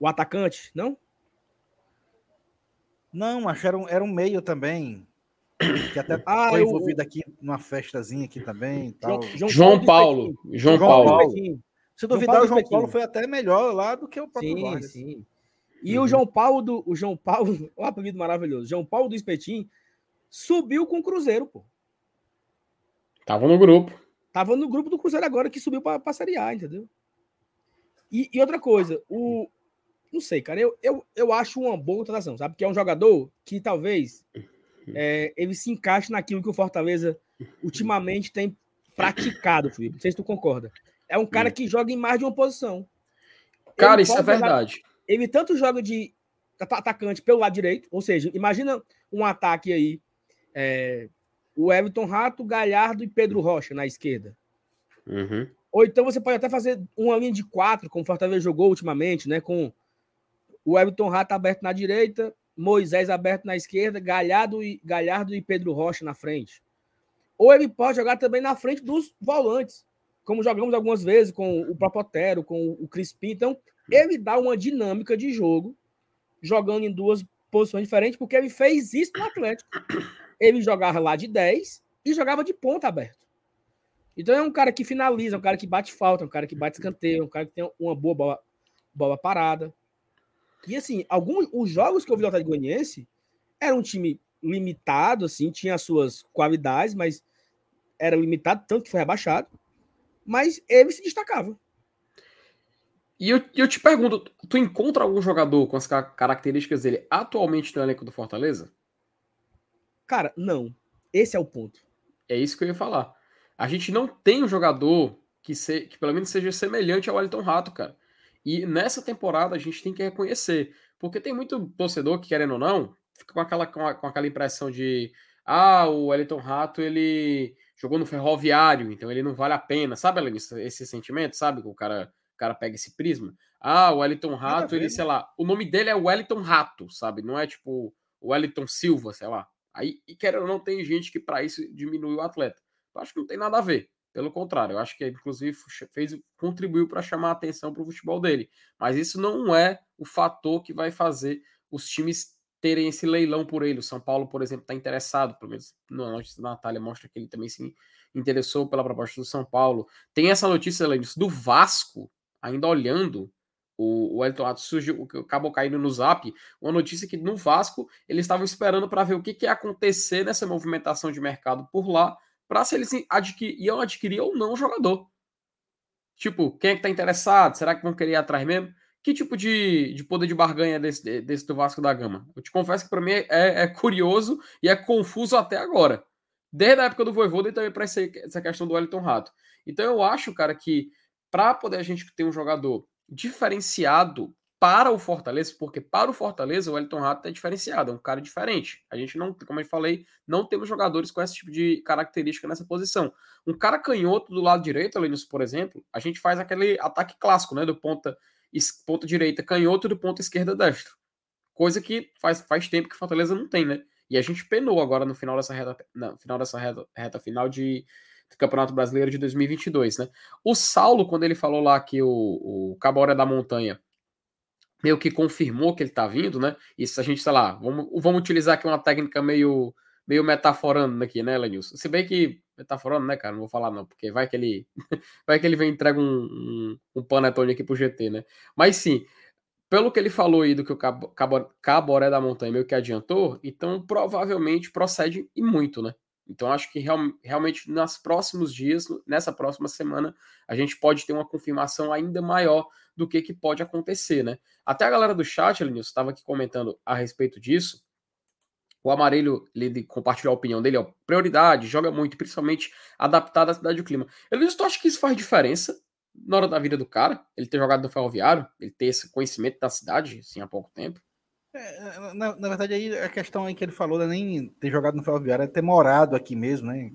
O atacante, não? Não, acho que era um, era um meio também. Que até ah, foi envolvido eu... aqui numa festazinha aqui também. Tal. João, João Paulo. João, João Paulo. Se duvidar, o João Paulo foi até melhor lá do que o próprio sim, Vargas. Sim. E uhum. o João Paulo do o João Paulo, o apelido maravilhoso, João Paulo do Espetim subiu com o Cruzeiro, pô. Tava no grupo. Tava no grupo do Cruzeiro agora que subiu para a Série A, entendeu? E, e, outra coisa, o não sei, cara, eu, eu, eu acho uma boa contratação, sabe? Porque é um jogador que talvez é, ele se encaixe naquilo que o Fortaleza ultimamente tem praticado, Felipe. Não sei se tu concorda. É um cara que joga em mais de uma posição. Cara, ele isso é verdade. Jogar, ele tanto joga de atacante pelo lado direito, ou seja, imagina um ataque aí. É, o Everton Rato, Galhardo e Pedro Rocha na esquerda. Uhum. Ou então você pode até fazer uma linha de quatro, como o Fortaleza jogou ultimamente, né? Com o Everton Rato aberto na direita, Moisés aberto na esquerda, Galhardo e, Galhardo e Pedro Rocha na frente. Ou ele pode jogar também na frente dos volantes como jogamos algumas vezes com o próprio Otero, com o Crispim. Então, ele dá uma dinâmica de jogo, jogando em duas posições diferentes, porque ele fez isso no Atlético. Ele jogava lá de 10 e jogava de ponta aberto. Então é um cara que finaliza, um cara que bate falta, um cara que bate escanteio, um cara que tem uma boa bola, bola parada. E assim, alguns os jogos que eu vi do Atlético Goianiense era um time limitado, assim, tinha as suas qualidades, mas era limitado, tanto que foi rebaixado mas ele se destacava. E eu, eu te pergunto, tu encontra algum jogador com as características dele atualmente no elenco do Fortaleza? Cara, não. Esse é o ponto. É isso que eu ia falar. A gente não tem um jogador que, se, que pelo menos seja semelhante ao Wellington Rato, cara. E nessa temporada a gente tem que reconhecer. Porque tem muito torcedor que, querendo ou não, fica com aquela, com, aquela impressão de ah, o Wellington Rato, ele jogou no ferroviário, então ele não vale a pena. Sabe, Alanis, esse sentimento, sabe? Que o cara, o cara pega esse prisma. Ah, o Wellington Rato, ele, sei lá, o nome dele é Wellington Rato, sabe? Não é tipo o Wellington Silva, sei lá. Aí, e quer ou não, tem gente que para isso diminui o atleta. Eu acho que não tem nada a ver. Pelo contrário, eu acho que inclusive fez, contribuiu para chamar a atenção para o futebol dele. Mas isso não é o fator que vai fazer os times terem esse leilão por ele. O São Paulo, por exemplo, está interessado, pelo menos na notícia da Natália mostra que ele também se interessou pela proposta do São Paulo. Tem essa notícia, Lennis, do Vasco, ainda olhando o, o Elton Atos surgiu, acabou caindo no zap, uma notícia que no Vasco eles estavam esperando para ver o que, que ia acontecer nessa movimentação de mercado por lá, para se eles adquir, iam adquirir ou não o jogador. Tipo, quem é que tá interessado? Será que vão querer ir atrás mesmo? Que tipo de, de poder de barganha desse, desse do Vasco da Gama? Eu te confesso que para mim é, é, curioso e é confuso até agora. Desde a época do Voivoda e também para essa questão do Wellington Rato. Então eu acho, cara, que para poder a gente ter um jogador diferenciado para o Fortaleza, porque para o Fortaleza o Wellington Rato é diferenciado, é um cara diferente. A gente não, como eu falei, não temos jogadores com esse tipo de característica nessa posição. Um cara canhoto do lado direito, Linus, por exemplo, a gente faz aquele ataque clássico, né, do ponta ponta direita canhoto do ponta esquerda destro. Coisa que faz, faz tempo que Fortaleza não tem, né? E a gente penou agora no final dessa reta, no final dessa reta, reta final de, do Campeonato Brasileiro de 2022, né? O Saulo, quando ele falou lá que o, o Cabora da Montanha meio que confirmou que ele tá vindo, né? Isso a gente, sei lá, vamos, vamos utilizar aqui uma técnica meio meio metaforando aqui, né, Lenilson? Se bem que metaforando, né, cara? Não vou falar não, porque vai que ele vai que ele vem entrega um, um, um panetone aqui pro GT, né? Mas sim, pelo que ele falou aí do que o Cabo, Cabo, da Montanha meio que adiantou, então provavelmente procede e muito, né? Então acho que real, realmente nos próximos dias, nessa próxima semana, a gente pode ter uma confirmação ainda maior do que, que pode acontecer, né? Até a galera do chat, Lenilson, estava aqui comentando a respeito disso, o Amarelo, ele compartilhou a opinião dele, ó, prioridade, joga muito, principalmente adaptado à cidade e ao clima. Eu tu acha que isso faz diferença na hora da vida do cara? Ele ter jogado no ferroviário, ele ter esse conhecimento da cidade, assim, há pouco tempo? É, na, na, verdade, aí a questão aí que ele falou não é nem ter jogado no ferroviário, é ter morado aqui mesmo, né?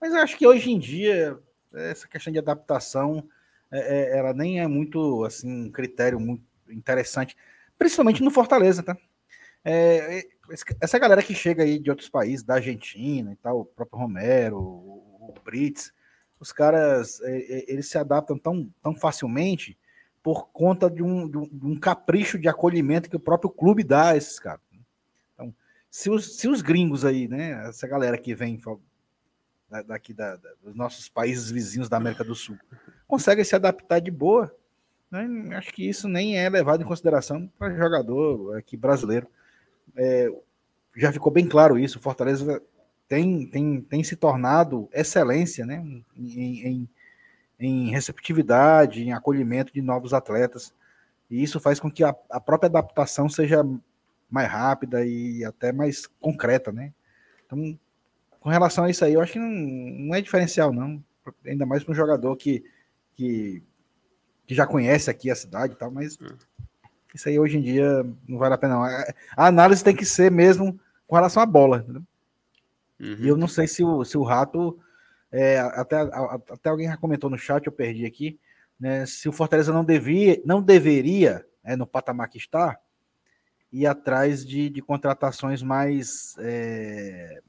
Mas eu acho que hoje em dia, essa questão de adaptação, é, é, ela nem é muito, assim, um critério muito interessante, principalmente no Fortaleza, tá? É, é essa galera que chega aí de outros países, da Argentina e tal, o próprio Romero, o, o Brits, os caras, é, é, eles se adaptam tão, tão facilmente por conta de um, de um, capricho de acolhimento que o próprio clube dá a esses caras. Então, se os, se os gringos aí, né, essa galera que vem daqui da, da, dos nossos países vizinhos da América do Sul, conseguem se adaptar de boa, né, acho que isso nem é levado em consideração para jogador aqui brasileiro. É, já ficou bem claro isso, Fortaleza tem, tem, tem se tornado excelência né, em, em, em receptividade, em acolhimento de novos atletas, e isso faz com que a, a própria adaptação seja mais rápida e até mais concreta, né? Então, com relação a isso aí, eu acho que não, não é diferencial, não. Ainda mais para um jogador que, que, que, já conhece aqui a cidade e tal, mas é. Isso aí hoje em dia não vale a pena, não. A análise tem que ser mesmo com relação à bola. Uhum. E eu não sei se o, se o Rato. É, até, até alguém já comentou no chat, eu perdi aqui. Né, se o Fortaleza não, devia, não deveria, é, no patamar que está, ir atrás de, de contratações mais, é,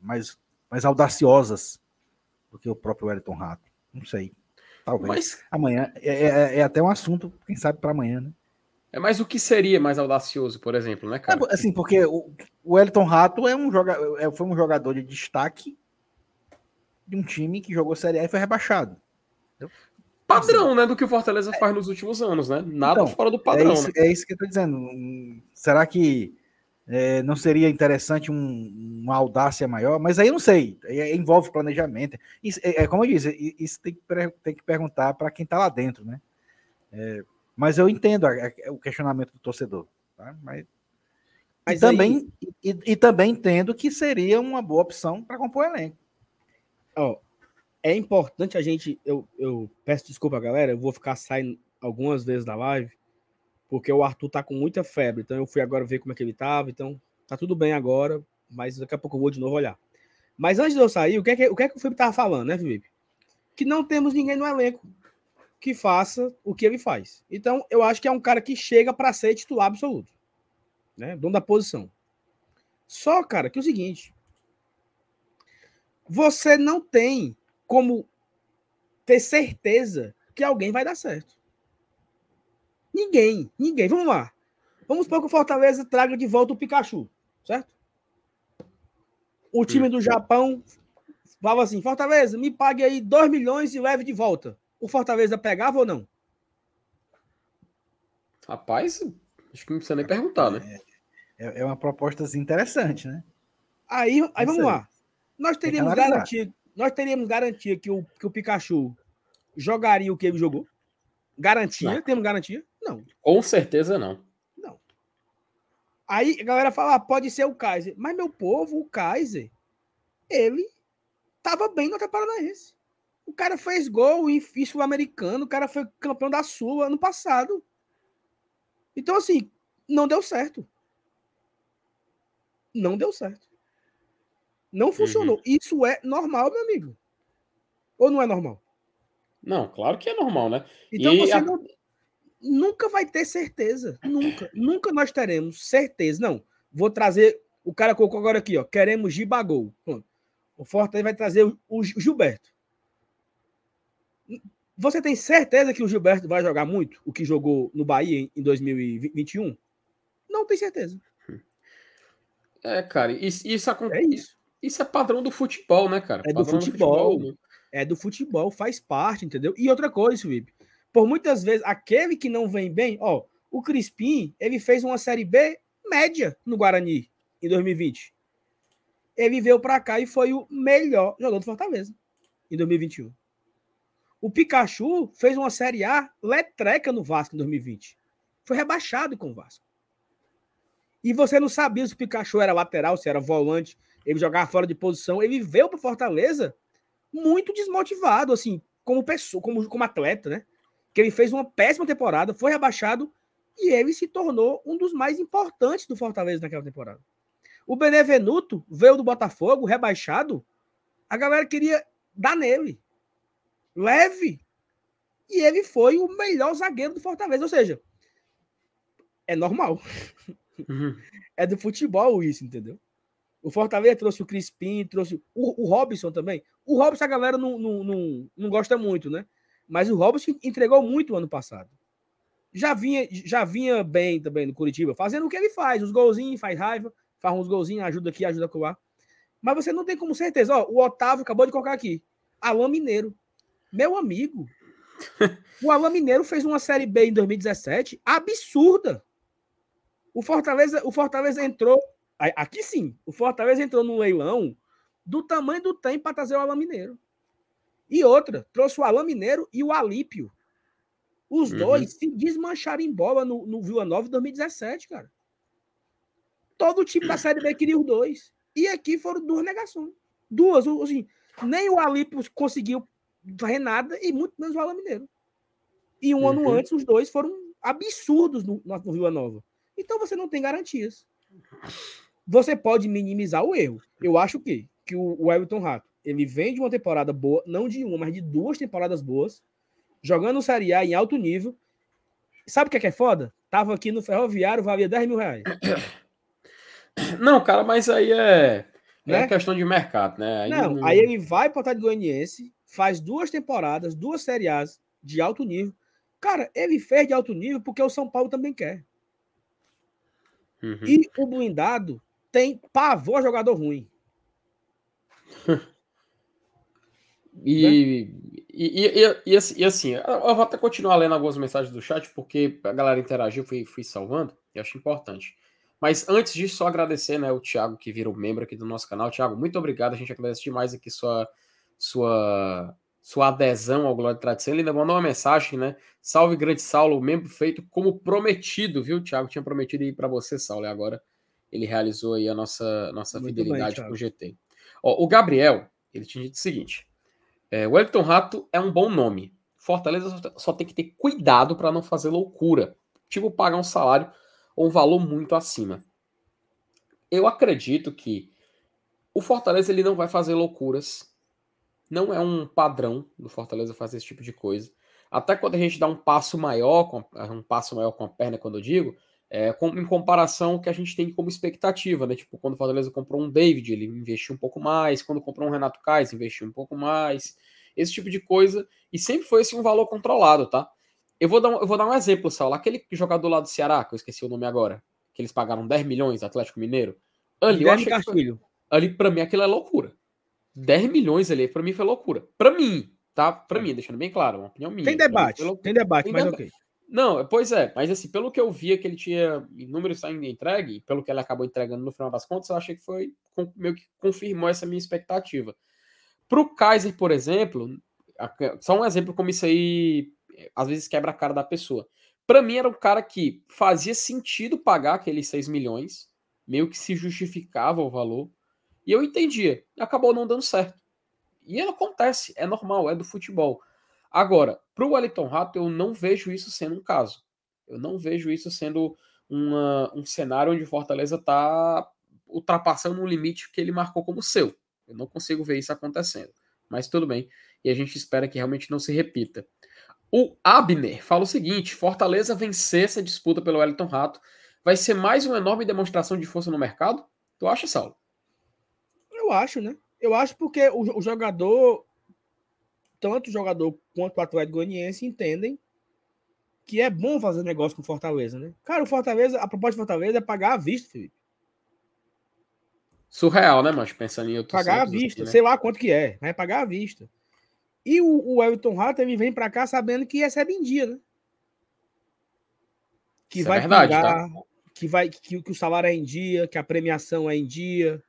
mais, mais audaciosas do que o próprio Wellington Rato. Não sei. Talvez. Mas... Amanhã. É, é, é, até um assunto, quem sabe, para amanhã, né? É, mas o que seria mais audacioso, por exemplo, né, cara? É, assim, porque o, o Wellington Rato é um joga, é, foi um jogador de destaque de um time que jogou Série A e foi rebaixado. Entendeu? Padrão, assim, né, do que o Fortaleza faz nos últimos anos, né? Nada então, fora do padrão. É isso, né? é isso que eu tô dizendo. Será que é, não seria interessante um, uma audácia maior, mas aí eu não sei, é, envolve planejamento. Isso, é, é, como eu disse, isso tem que, tem que perguntar para quem está lá dentro, né? É, mas eu entendo a, a, o questionamento do torcedor, tá? Mas, mas e, também, e, e, também entendo que seria uma boa opção para compor o elenco. Oh, é importante a gente. Eu, eu peço desculpa, galera, eu vou ficar saindo algumas vezes da live porque o Arthur tá com muita febre. Então eu fui agora ver como é que ele tava. Então tá tudo bem agora, mas daqui a pouco eu vou de novo olhar. Mas antes de eu sair, o que é que o, que é que o Felipe tava falando, né, Felipe? Que não temos ninguém no elenco que faça o que ele faz. Então eu acho que é um cara que chega para ser titular absoluto, né? Dono da posição. Só, cara, que é o seguinte: você não tem como ter certeza que alguém vai dar certo. Ninguém, ninguém. Vamos lá. Vamos supor que o Fortaleza traga de volta o Pikachu, certo? O time do Japão fala assim: Fortaleza, me pague aí 2 milhões e leve de volta. O Fortaleza pegava ou não? Rapaz, acho que não precisa nem perguntar, né? É, é uma proposta interessante, né? Aí, aí vamos lá. Nós teríamos garantia, nós teríamos garantia que o, que o Pikachu jogaria o que ele jogou? Garantia? Não. Temos garantia? Não. Com certeza não. Não. Aí a galera fala, ah, pode ser o Kaiser. Mas, meu povo, o Kaiser, ele tava bem no Atlético Paranaense. O cara fez gol em sul-americano, o cara foi campeão da Sul ano passado. Então, assim, não deu certo. Não deu certo. Não funcionou. Uhum. Isso é normal, meu amigo. Ou não é normal? Não, claro que é normal, né? Então e você a... não, nunca vai ter certeza. Nunca. nunca nós teremos certeza. Não, vou trazer. O cara colocou agora aqui, ó. Queremos Gibagol. O Fortaleza vai trazer o, o Gilberto. Você tem certeza que o Gilberto vai jogar muito o que jogou no Bahia em 2021? Não tem certeza. É, cara, isso, isso, é isso. isso é padrão do futebol, né, cara? É do futebol. Do futebol é do futebol, faz parte, entendeu? E outra coisa, Felipe, por muitas vezes, aquele que não vem bem, ó, o Crispim, ele fez uma Série B média no Guarani em 2020. Ele veio para cá e foi o melhor jogador do Fortaleza em 2021. O Pikachu fez uma Série A letreca no Vasco em 2020. Foi rebaixado com o Vasco. E você não sabia se o Pikachu era lateral, se era volante, ele jogava fora de posição. Ele veio para Fortaleza muito desmotivado, assim, como pessoa, como, como atleta, né? Que ele fez uma péssima temporada, foi rebaixado e ele se tornou um dos mais importantes do Fortaleza naquela temporada. O Benevenuto veio do Botafogo, rebaixado, A galera queria dar nele. Leve. E ele foi o melhor zagueiro do Fortaleza. Ou seja, é normal. Uhum. É do futebol isso, entendeu? O Fortaleza trouxe o Crispim, trouxe o, o Robson também. O Robson a galera não, não, não, não gosta muito, né? Mas o Robson entregou muito ano passado. Já vinha, já vinha bem também no Curitiba, fazendo o que ele faz, os golzinhos, faz raiva, faz uns golzinhos, ajuda aqui, ajuda lá. Mas você não tem como certeza. Ó, o Otávio acabou de colocar aqui. Alain Mineiro. Meu amigo. o Alain Mineiro fez uma Série B em 2017 absurda. O Fortaleza, o Fortaleza entrou. Aqui sim, o Fortaleza entrou num leilão do tamanho do tempo para trazer o Alain Mineiro. E outra, trouxe o Alain Mineiro e o Alípio. Os uhum. dois se desmancharam em bola no, no Vila Nova em 2017, cara. Todo o time da Série B queria os dois. E aqui foram duas negações. Duas, assim, nem o Alípio conseguiu fazer nada e muito menos o Alain Mineiro. E um uhum. ano antes, os dois foram absurdos no, no Vila Nova. Então você não tem garantias. Você pode minimizar o erro. Eu acho que, que o, o Everton Rato ele vem de uma temporada boa, não de uma, mas de duas temporadas boas, jogando Série A em alto nível. Sabe o que é, que é foda? Tava aqui no Ferroviário, valia 10 mil reais. Não, cara, mas aí é, é né? é questão de mercado, né? Aí não, não, aí ele vai para o Atlético Goianiense, faz duas temporadas, duas Série A's de alto nível. Cara, ele fez de alto nível porque o São Paulo também quer. Uhum. E o blindado tem pavor jogador ruim. e, né? e, e, e, e, assim, eu vou até continuar lendo algumas mensagens do chat, porque a galera interagiu, fui, fui salvando, e acho importante. Mas antes disso, só agradecer né, o Thiago, que virou membro aqui do nosso canal. Thiago, muito obrigado. A gente agradece demais aqui sua, sua, sua adesão ao Glória de Tradição. Ele ainda mandou uma mensagem, né? Salve, grande Saulo, membro feito como prometido, viu? O Thiago tinha prometido ir para você, Saulo, e agora ele realizou aí a nossa, nossa fidelidade com o GT. Ó, o Gabriel, ele tinha dito o seguinte: é, Wellington Rato é um bom nome. Fortaleza só tem que ter cuidado para não fazer loucura, tipo pagar um salário ou um valor muito acima. Eu acredito que o Fortaleza ele não vai fazer loucuras. Não é um padrão do Fortaleza fazer esse tipo de coisa. Até quando a gente dá um passo maior, um passo maior com a perna, quando eu digo, é, com, em comparação ao que a gente tem como expectativa, né? Tipo, quando o Fortaleza comprou um David, ele investiu um pouco mais. Quando comprou um Renato Kais, investiu um pouco mais. Esse tipo de coisa. E sempre foi assim, um valor controlado, tá? Eu vou dar um, eu vou dar um exemplo, Saulo. Aquele jogador lá do Ceará, que eu esqueci o nome agora, que eles pagaram 10 milhões, Atlético Mineiro. Ali, eu acho Castilho. Que, ali, pra mim, aquilo é loucura. 10 milhões ali, pra mim, foi loucura. Pra mim, tá? Pra é. mim, deixando bem claro, uma opinião minha. Tem debate, tem debate, tem mas debate. ok. Não, pois é, mas assim, pelo que eu via que ele tinha números saindo entregue, pelo que ele acabou entregando no final das contas, eu achei que foi meio que confirmou essa minha expectativa. Pro Kaiser, por exemplo, só um exemplo como isso aí às vezes quebra a cara da pessoa. Para mim era um cara que fazia sentido pagar aqueles 6 milhões, meio que se justificava o valor, e eu entendia, acabou não dando certo. E ela acontece, é normal, é do futebol. Agora, para o Wellington Rato, eu não vejo isso sendo um caso. Eu não vejo isso sendo uma, um cenário onde o Fortaleza está ultrapassando um limite que ele marcou como seu. Eu não consigo ver isso acontecendo. Mas tudo bem. E a gente espera que realmente não se repita. O Abner fala o seguinte: Fortaleza vencer essa disputa pelo Wellington Rato vai ser mais uma enorme demonstração de força no mercado? Tu acha, Saulo? Eu acho, né? Eu acho porque o, o jogador, tanto o jogador quanto o Atlético Goianiense, entendem que é bom fazer negócio com Fortaleza, né? Cara, o Fortaleza, a proposta de Fortaleza é pagar à vista, Felipe. Surreal, né, mas pensando em outros Pagar à vista, aqui, né? sei lá quanto que é, mas é pagar à vista. E o, o Everton Rato, ele vem para cá sabendo que recebe em dia, né? Que Isso é vai é verdade, pagar, tá? que, vai, que, que, o salário é em dia, que a premiação é em dia,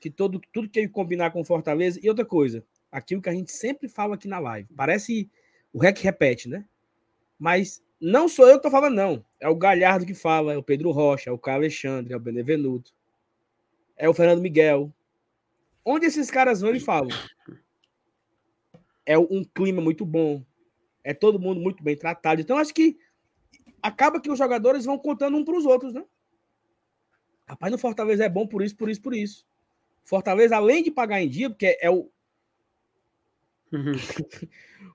que todo, tudo que ele combinar com Fortaleza. E outra coisa, aquilo que a gente sempre fala aqui na live, parece o REC repete, né? Mas não sou eu que tô falando, não. É o Galhardo que fala, é o Pedro Rocha, é o Caio Alexandre, é o Benevenuto, é o Fernando Miguel. Onde esses caras vão e falam? é um clima muito bom, é todo mundo muito bem tratado. Então, acho que acaba que os jogadores vão contando um para os outros, né? Rapaz, no Fortaleza é bom por isso, por isso, por isso. Fortaleza, além de pagar em dia, porque é o,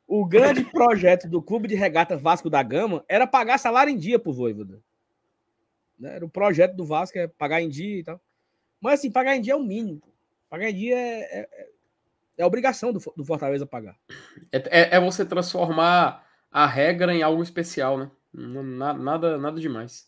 o grande projeto do Clube de Regata Vasco da Gama era pagar salário em dia pro Voivoda. Né? Era o projeto do Vasco, é pagar em dia e tal. Mas assim, pagar em dia é o mínimo. Pagar em dia é, é, é, é obrigação do, do, Fortaleza pagar. É, é, é, você transformar a regra em algo especial, né? Nada, nada demais.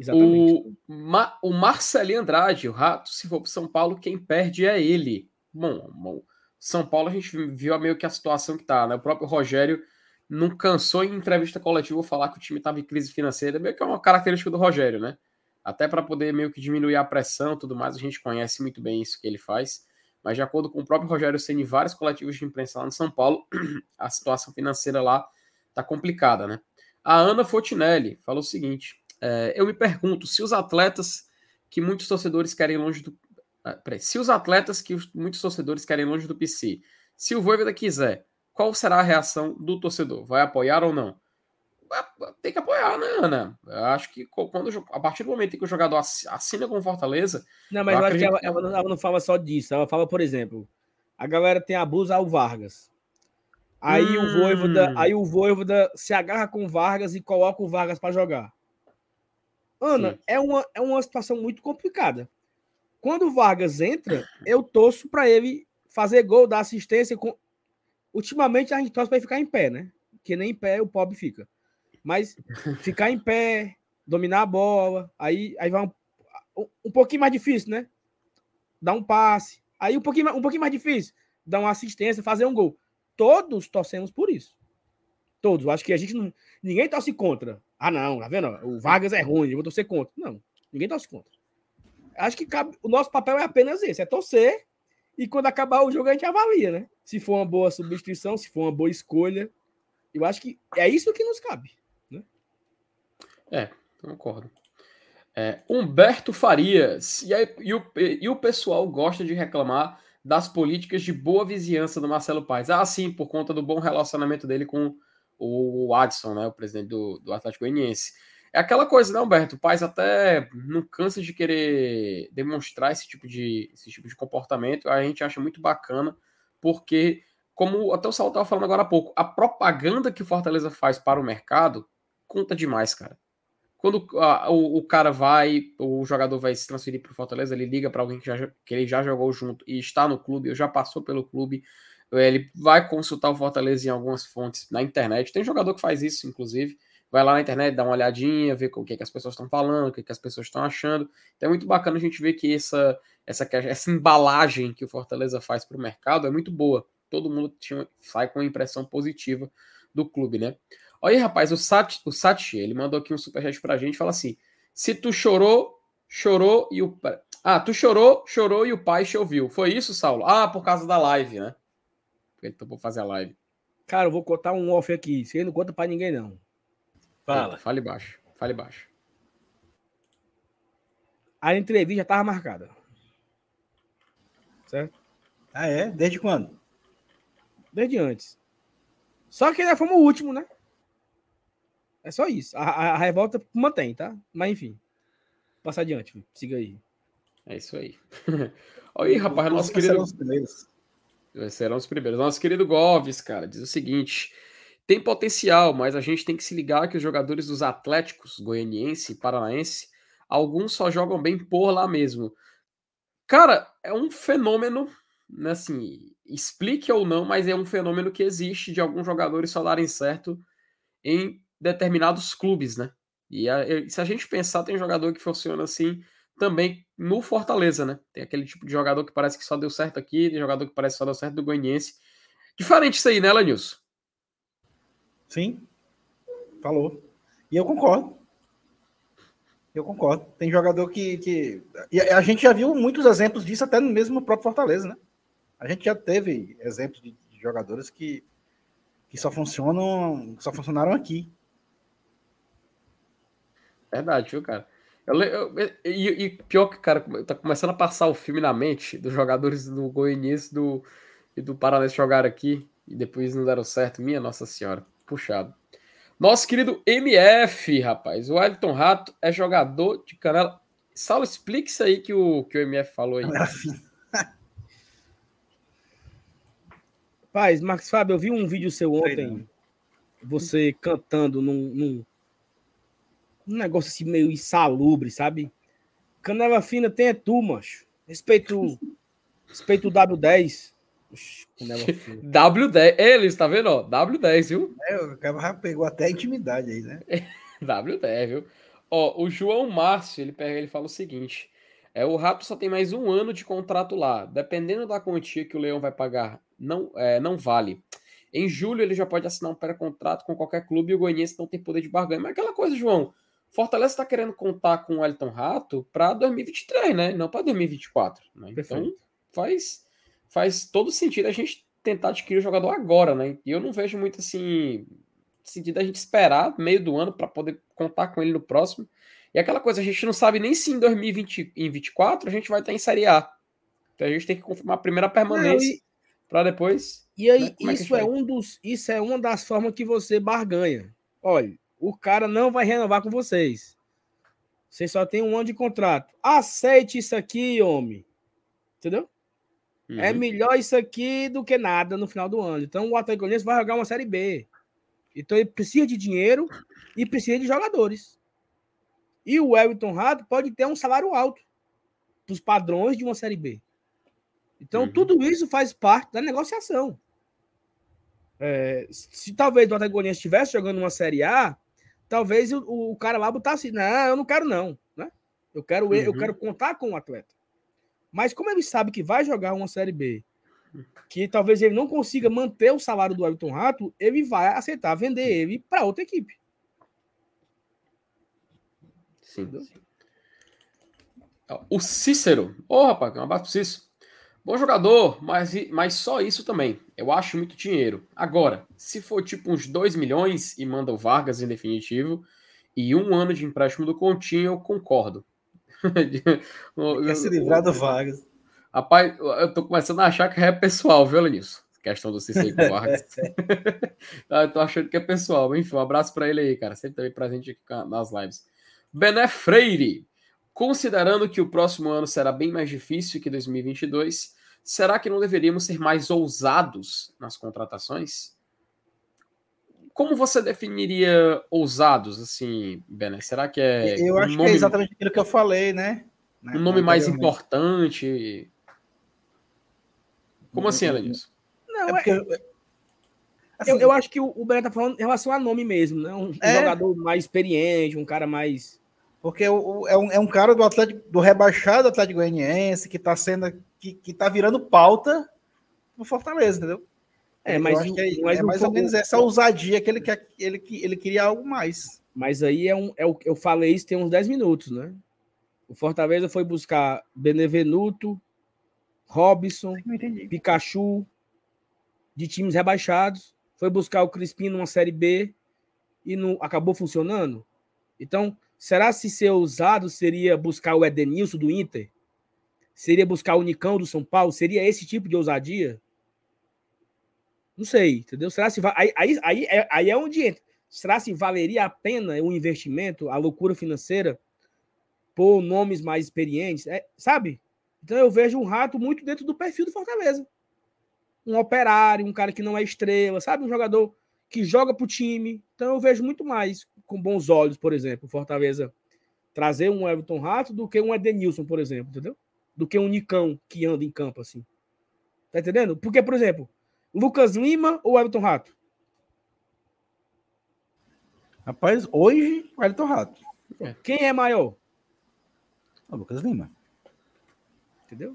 Exatamente. O, Ma, o Marcelinho Andrade, o Rato, se for para São Paulo, quem perde é ele. Bom, bom, São Paulo a gente viu meio que a situação que tá, né? O próprio Rogério não cansou em entrevista coletiva falar que o time estava em crise financeira, meio que é uma característica do Rogério, né? Até para poder meio que diminuir a pressão tudo mais, a gente conhece muito bem isso que ele faz. Mas de acordo com o próprio Rogério Ceni, vários coletivos de imprensa lá no São Paulo, a situação financeira lá tá complicada, né? A Ana Fotinelli falou o seguinte: é, eu me pergunto se os atletas que muitos torcedores querem longe do. Ah, peraí, se os atletas que muitos torcedores querem longe do PC, se o Voivoda quiser, qual será a reação do torcedor? Vai apoiar ou não? Tem que apoiar, né, Ana? Eu acho que quando, a partir do momento em que o jogador assina com Fortaleza. Não, mas eu, eu acho que ela, ela, ela, não fala só disso. Ela fala, por exemplo, a galera tem abuso ao Vargas. Aí hum. o Voivoda, aí o Voivoda se agarra com o Vargas e coloca o Vargas para jogar. Ana, é uma, é uma situação muito complicada. Quando o Vargas entra, eu torço para ele fazer gol, dar assistência. Com... Ultimamente a gente torce para ele ficar em pé, né? Que nem em pé o pobre fica. Mas ficar em pé, dominar a bola, aí, aí vai um, um pouquinho mais difícil, né? Dar um passe. Aí um pouquinho, um pouquinho mais difícil, dar uma assistência, fazer um gol. Todos torcemos por isso. Todos. Acho que a gente não. Ninguém torce contra. Ah, não, tá vendo? O Vargas é ruim, eu vou torcer contra. Não, ninguém torce contra. Acho que cabe, o nosso papel é apenas esse: é torcer. E quando acabar o jogo, a gente avalia, né? Se for uma boa substituição, se for uma boa escolha. Eu acho que é isso que nos cabe. Né? É, concordo. É, Humberto Farias. E, aí, e, o, e o pessoal gosta de reclamar das políticas de boa vizinhança do Marcelo Paes. Ah, sim, por conta do bom relacionamento dele com o Adson, né, o presidente do, do Atlético Goianiense. É aquela coisa, né, Humberto? O Paz até não cansa de querer demonstrar esse tipo de, esse tipo de comportamento. A gente acha muito bacana, porque, como até o Saulo estava falando agora há pouco, a propaganda que o Fortaleza faz para o mercado conta demais, cara. Quando a, o, o, cara vai, o jogador vai se transferir para o Fortaleza, ele liga para alguém que, já, que ele já jogou junto e está no clube, ou já passou pelo clube, ele vai consultar o Fortaleza em algumas fontes na internet. Tem jogador que faz isso, inclusive. Vai lá na internet, dá uma olhadinha, ver o que, que as pessoas estão falando, o que, que as pessoas estão achando. Então é muito bacana a gente ver que essa, essa, essa embalagem que o Fortaleza faz para o mercado é muito boa. Todo mundo tinha, sai com uma impressão positiva do clube, né? Olha aí, rapaz, o Sat, o Sati, ele mandou aqui um superchat pra gente, fala assim: se tu chorou, chorou e o. Ah, tu chorou, chorou e o pai te ouviu. Foi isso, Saulo? Ah, por causa da live, né? Porque ele topou fazer a live. Cara, eu vou contar um off aqui. Você não conta pra ninguém, não. Fala. Eita, fale baixo. Fale baixo. A entrevista já tava marcada. Certo? Ah, é? Desde quando? Desde antes. Só que ainda fomos o último, né? É só isso. A, a, a revolta mantém, tá? Mas enfim. Passar adiante. Siga aí. É isso aí. Olha aí, rapaz, nosso querido. Serão os primeiros. Nosso querido Goves, cara, diz o seguinte: tem potencial, mas a gente tem que se ligar que os jogadores dos Atléticos, Goianiense e Paranaense, alguns só jogam bem por lá mesmo. Cara, é um fenômeno, né, assim, explique ou não, mas é um fenômeno que existe de alguns jogadores só darem certo em determinados clubes, né? E a, se a gente pensar, tem jogador que funciona assim também no Fortaleza, né? Tem aquele tipo de jogador que parece que só deu certo aqui, tem jogador que parece que só deu certo do Goianiense. Diferente isso aí, né, Lanilson? Sim, falou. E eu concordo. Eu concordo. Tem jogador que, que. E a gente já viu muitos exemplos disso até no mesmo próprio Fortaleza, né? A gente já teve exemplos de, de jogadores que, que só funcionam, só funcionaram aqui. Verdade, viu, cara? Eu, eu, e, e, pior que, cara, tá começando a passar o filme na mente dos jogadores do Goianiense do, e do Paranense jogar aqui e depois não deram certo. Minha Nossa Senhora, puxado. Nosso querido MF, rapaz. O Wellington Rato é jogador de canela. Saulo, explique isso aí que o, que o MF falou aí. Paz, Marcos Fábio, eu vi um vídeo seu ontem, você cantando num, num, num negócio assim meio insalubre, sabe? Canela fina tem é tu, macho. Respeito, respeito o W10. W10, eles, tá vendo? Ó, W10, viu? É, o cara já pegou até a intimidade aí, né? W10, viu? Ó, o João Márcio, ele pega ele fala o seguinte: é, o Rato só tem mais um ano de contrato lá. Dependendo da quantia que o Leão vai pagar, não, é, não vale. Em julho ele já pode assinar um pré-contrato com qualquer clube e o Goianiense não tem poder de barganha. Mas aquela coisa, João, Fortaleza está querendo contar com o Elton Rato para 2023, né? Não para 2024. Né? Então faz, faz todo sentido a gente tentar adquirir o jogador agora, né? E eu não vejo muito assim sentido a gente esperar meio do ano para poder contar com ele no próximo. E aquela coisa, a gente não sabe nem se em 2024 a gente vai estar em Série A. Então a gente tem que confirmar a primeira permanência para depois. E aí, né? é isso é, um dos, isso é uma das formas que você barganha. Olha, o cara não vai renovar com vocês. Você só tem um ano de contrato. Aceite isso aqui, homem. Entendeu? É uhum. É melhor isso aqui do que nada no final do ano. Então o Atlético Goianiense vai jogar uma Série B. Então ele precisa de dinheiro e precisa de jogadores. E o Everton Rato pode ter um salário alto dos padrões de uma Série B. Então uhum. tudo isso faz parte da negociação. É, se talvez o Atlético Goianiense estivesse jogando uma Série A, talvez o, o cara lá botasse, não, eu não quero não, né? Eu quero, uhum. eu quero contar com o atleta. Mas como ele sabe que vai jogar uma Série B, que talvez ele não consiga manter o salário do Everton Rato, ele vai aceitar vender ele para outra equipe. Sim. O Cícero. Ô, oh, rapaz, um abraço pro Cícero. Bom jogador, mas, mas só isso também. Eu acho muito dinheiro. Agora, se for tipo uns 2 milhões e manda o Vargas em definitivo e um ano de empréstimo do Continho, eu concordo. Quer se livrar do Vargas. Rapaz, eu tô começando a achar que é pessoal, viu, Lenilson? Questão do Cicei com Vargas. eu tô achando que é pessoal. Enfim, um abraço para ele aí, cara. Sempre também presente aqui nas lives. Bené Freire. Considerando que o próximo ano será bem mais difícil que 2022, será que não deveríamos ser mais ousados nas contratações? Como você definiria ousados, assim, Bené? Será que é. Eu acho um nome... que é exatamente aquilo que eu falei, né? Um nome mais importante. Como assim, Alanis? Não, é porque... assim, eu, eu, acho que o, o Bené tá falando em relação a nome mesmo, né? Um, é... jogador mais experiente, um cara mais porque o, o, é, um, é um cara do Atlético, do rebaixado Atlético Goianiense que está sendo que, que tá virando pauta no Fortaleza, entendeu? É, mas, é, mas é mais ou menos essa ousadia que ele quer, ele, ele queria algo mais. Mas aí é um, é o eu falei isso tem uns 10 minutos, né? O Fortaleza foi buscar Benevenuto, Robson, Pikachu, de times rebaixados, foi buscar o Crispim numa série B e não acabou funcionando. Então, Será se ser ousado seria buscar o Edenilson do Inter? Seria buscar o Nicão do São Paulo? Seria esse tipo de ousadia? Não sei, entendeu? Será se aí, aí, aí, é, aí é onde entra. Será se valeria a pena o investimento, a loucura financeira, por nomes mais experientes? É, sabe? Então eu vejo um rato muito dentro do perfil do Fortaleza. Um operário, um cara que não é estrela, sabe? Um jogador que joga para o time. Então eu vejo muito mais com bons olhos, por exemplo, Fortaleza trazer um Everton Rato do que um Edenilson, por exemplo, entendeu? Do que um Nicão que anda em campo assim. Tá entendendo? Porque, por exemplo, Lucas Lima ou Everton Rato? Rapaz, hoje o Everton Rato. Quem é maior? O Lucas Lima. Entendeu?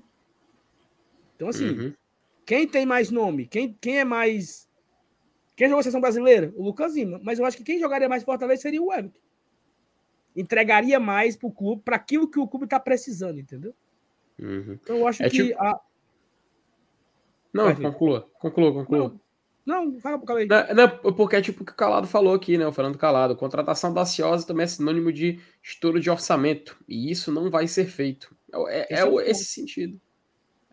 Então, assim, uhum. quem tem mais nome? Quem, quem é mais quem jogou a seleção brasileira? O Lucas Lima. Mas eu acho que quem jogaria mais Fortaleza seria o Everton. Entregaria mais para o clube, para aquilo que o clube está precisando, entendeu? Uhum. Então eu acho é que. Tipo... A... Não, Vai, conclua, conclua, conclua. Não, não fala pro não, não, porque é tipo o que o Calado falou aqui, né? O Fernando Calado. Contratação audaciosa também é sinônimo de estouro de orçamento. E isso não vai ser feito. É, é, é esse sentido.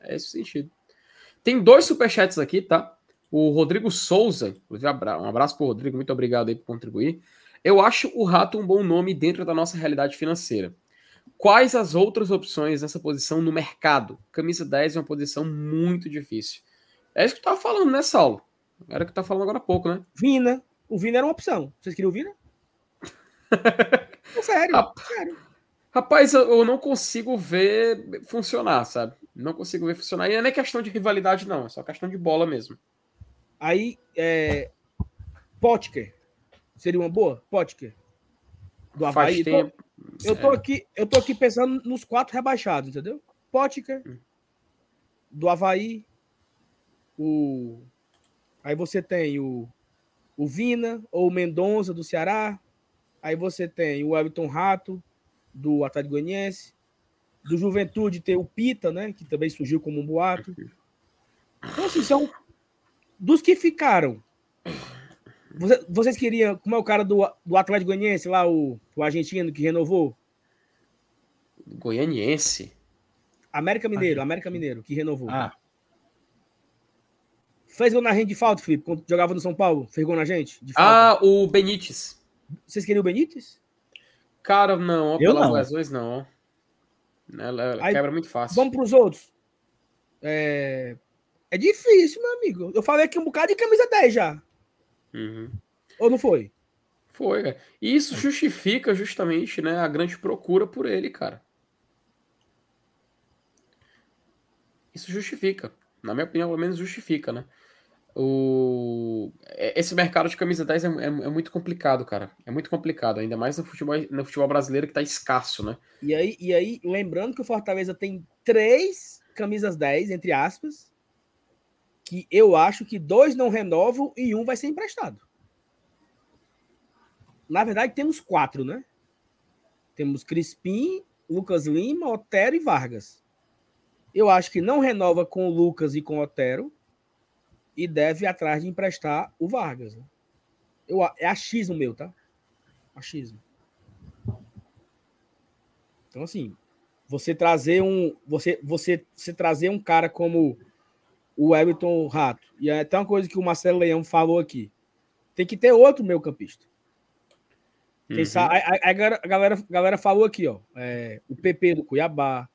É esse sentido. Tem dois superchats aqui, tá? O Rodrigo Souza, um abraço para o Rodrigo, muito obrigado aí por contribuir. Eu acho o Rato um bom nome dentro da nossa realidade financeira. Quais as outras opções nessa posição no mercado? Camisa 10 é uma posição muito difícil. É isso que tu tava falando, né, Saulo? Era o que tu tava falando agora há pouco, né? Vina. O Vina era uma opção. Vocês queriam o Vina? Sério, Ah, sério. Rapaz, eu não consigo ver funcionar, sabe? Não consigo ver funcionar. E não é questão de rivalidade, não. É só questão de bola mesmo. Aí, é... Potker. Seria uma boa? Potker. Do Faz Havaí. tempo. Eu tô, aqui, eu tô aqui pensando nos quatro rebaixados, entendeu? Potker, Hum. do Havaí, o. Aí você tem o, o Vina ou o Mendonça do Ceará. Aí você tem o Everton Rato, do Atlético Goianiense. Do Juventude tem o Pita, né? Que também surgiu como um boato. Então, assim, são dos que ficaram. Você- Vocês queriam, como é o cara do, do Atlético Goianiense lá, o, o argentino que renovou? Goianiense. América Mineiro, América Mineiro, que renovou. Ah, Fez gol na gente de falta, Felipe, quando jogava no São Paulo? Fez gol na gente? De falta. Ah, o Benítez. Vocês queriam o Benítez? Cara, não. Eu pelas não. lesões, não. Ela, ela Aí, quebra muito fácil. Vamos para os outros. É... é difícil, meu amigo. Eu falei aqui um bocado de camisa 10 já. Uhum. Ou não foi? Foi, cara. E isso justifica justamente né, a grande procura por ele, cara. Isso justifica. Na minha opinião, pelo menos justifica, né? O... é- Esse mercado de camisa 10 é, é- é muito complicado, cara. É muito complicado, ainda mais no futebol, no futebol brasileiro que tá escasso, né? E aí, e aí, lembrando que o Fortaleza tem três camisas 10, entre aspas, que eu acho que dois não renovam e um vai ser emprestado. Na verdade, temos quatro, né? Temos Crispim, Lucas Lima, Otero e Vargas. Eu acho que não renova com o Lucas e com o Otero e deve ir atrás de emprestar o Vargas. né? Eu, é achismo meu, tá? Achismo. Então, assim, você trazer um. Você, você, você trazer um cara como o Everton Rato, e é até uma coisa que o Marcelo Leão falou aqui. Tem que ter outro meio campista. Uhum. sabe, a, a- a galera, a galera, falou aqui, ó. é, o PP do Cuiabá,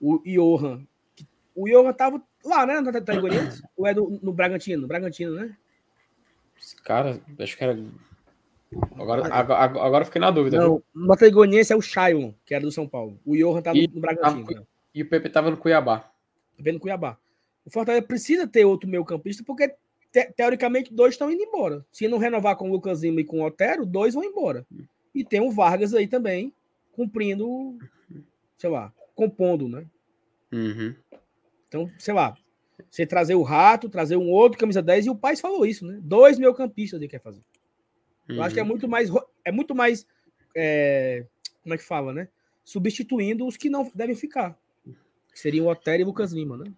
o Johan. que- O Johan tava lá, né? No Atlético Goianiense? Ou é do, no Bragantino? No Bragantino, né? Esse cara, acho que era. Agora, agora, agora eu fiquei na dúvida. Não, no Atlético Goianiense é o Shailon, que era do São Paulo. O Johan tava E no Bragantino. né? E o Pepe tava no Cuiabá. vendo Cuiabá. O Fortaleza precisa ter outro meio campista, porque te- teoricamente dois estão indo embora. Se não renovar com o Lucas Lima e com o Otero, dois vão embora. E tem o Vargas aí também, cumprindo, sei lá, compondo, né? Uhum. Então, sei lá, você trazer o Rato, trazer um outro camisa 10, e o Paz falou isso, né? Dois meio campistas ele quer fazer. Eu acho que é Uhum. muito mais, é muito mais, é, como é que fala, né? Substituindo os que não devem ficar. Que seriam o Otero e o Lucas Lima, né?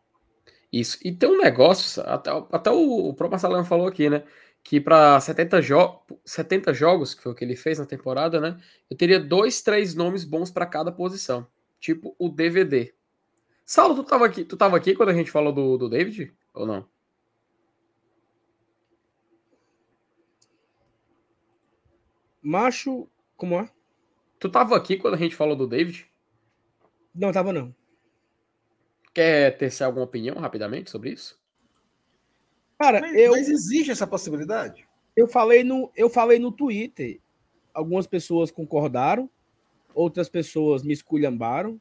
Isso. E tem um negócio, até, até o, o próprio Marcelão falou aqui, né? Que para 70, jo 70 jogos, que foi o que ele fez na temporada, né? Eu teria dois, três nomes bons para cada posição. Tipo o DVD. Saulo, tu tava aqui, tu tava aqui quando a gente falou do, do David? Ou não? Macho, como é? Tu tava aqui quando a gente falou do David? Não, tava não. Quer ter alguma opinião rapidamente sobre isso? Cara, mas, eu, mas existe essa possibilidade? eu, falei no, eu falei no Twitter. Algumas pessoas concordaram, outras pessoas me esculhambaram.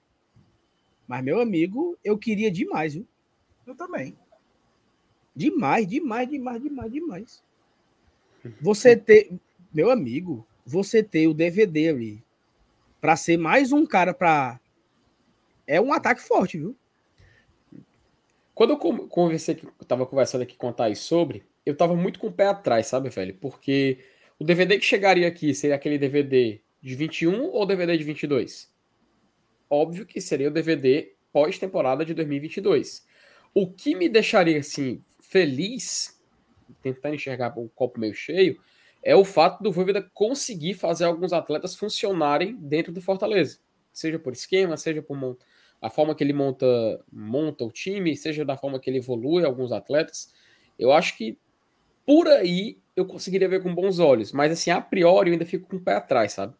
Mas, meu amigo, eu queria demais, viu? Eu também. Demais, demais, demais, demais, demais. Você ter, meu amigo, você ter o DVD ali para ser mais um cara para é um ataque forte, viu? Quando eu con- conversei, tava conversando aqui com a Thaís sobre, eu tava muito com o pé atrás, sabe, velho? Porque o DVD que chegaria aqui seria aquele DVD de 21 ou DVD de 22? Óbvio que seria o DVD pós-temporada de 2022. O que me deixaria, assim, feliz, tentando enxergar o copo meio cheio, é o fato do Voivoda conseguir fazer alguns atletas funcionarem dentro do Fortaleza. Seja por esquema, seja por mon- a forma que ele monta, monta o time, seja da forma que ele evolui alguns atletas. Eu acho que por aí eu conseguiria ver com bons olhos, mas assim, a priori eu ainda fico com o pé atrás, sabe?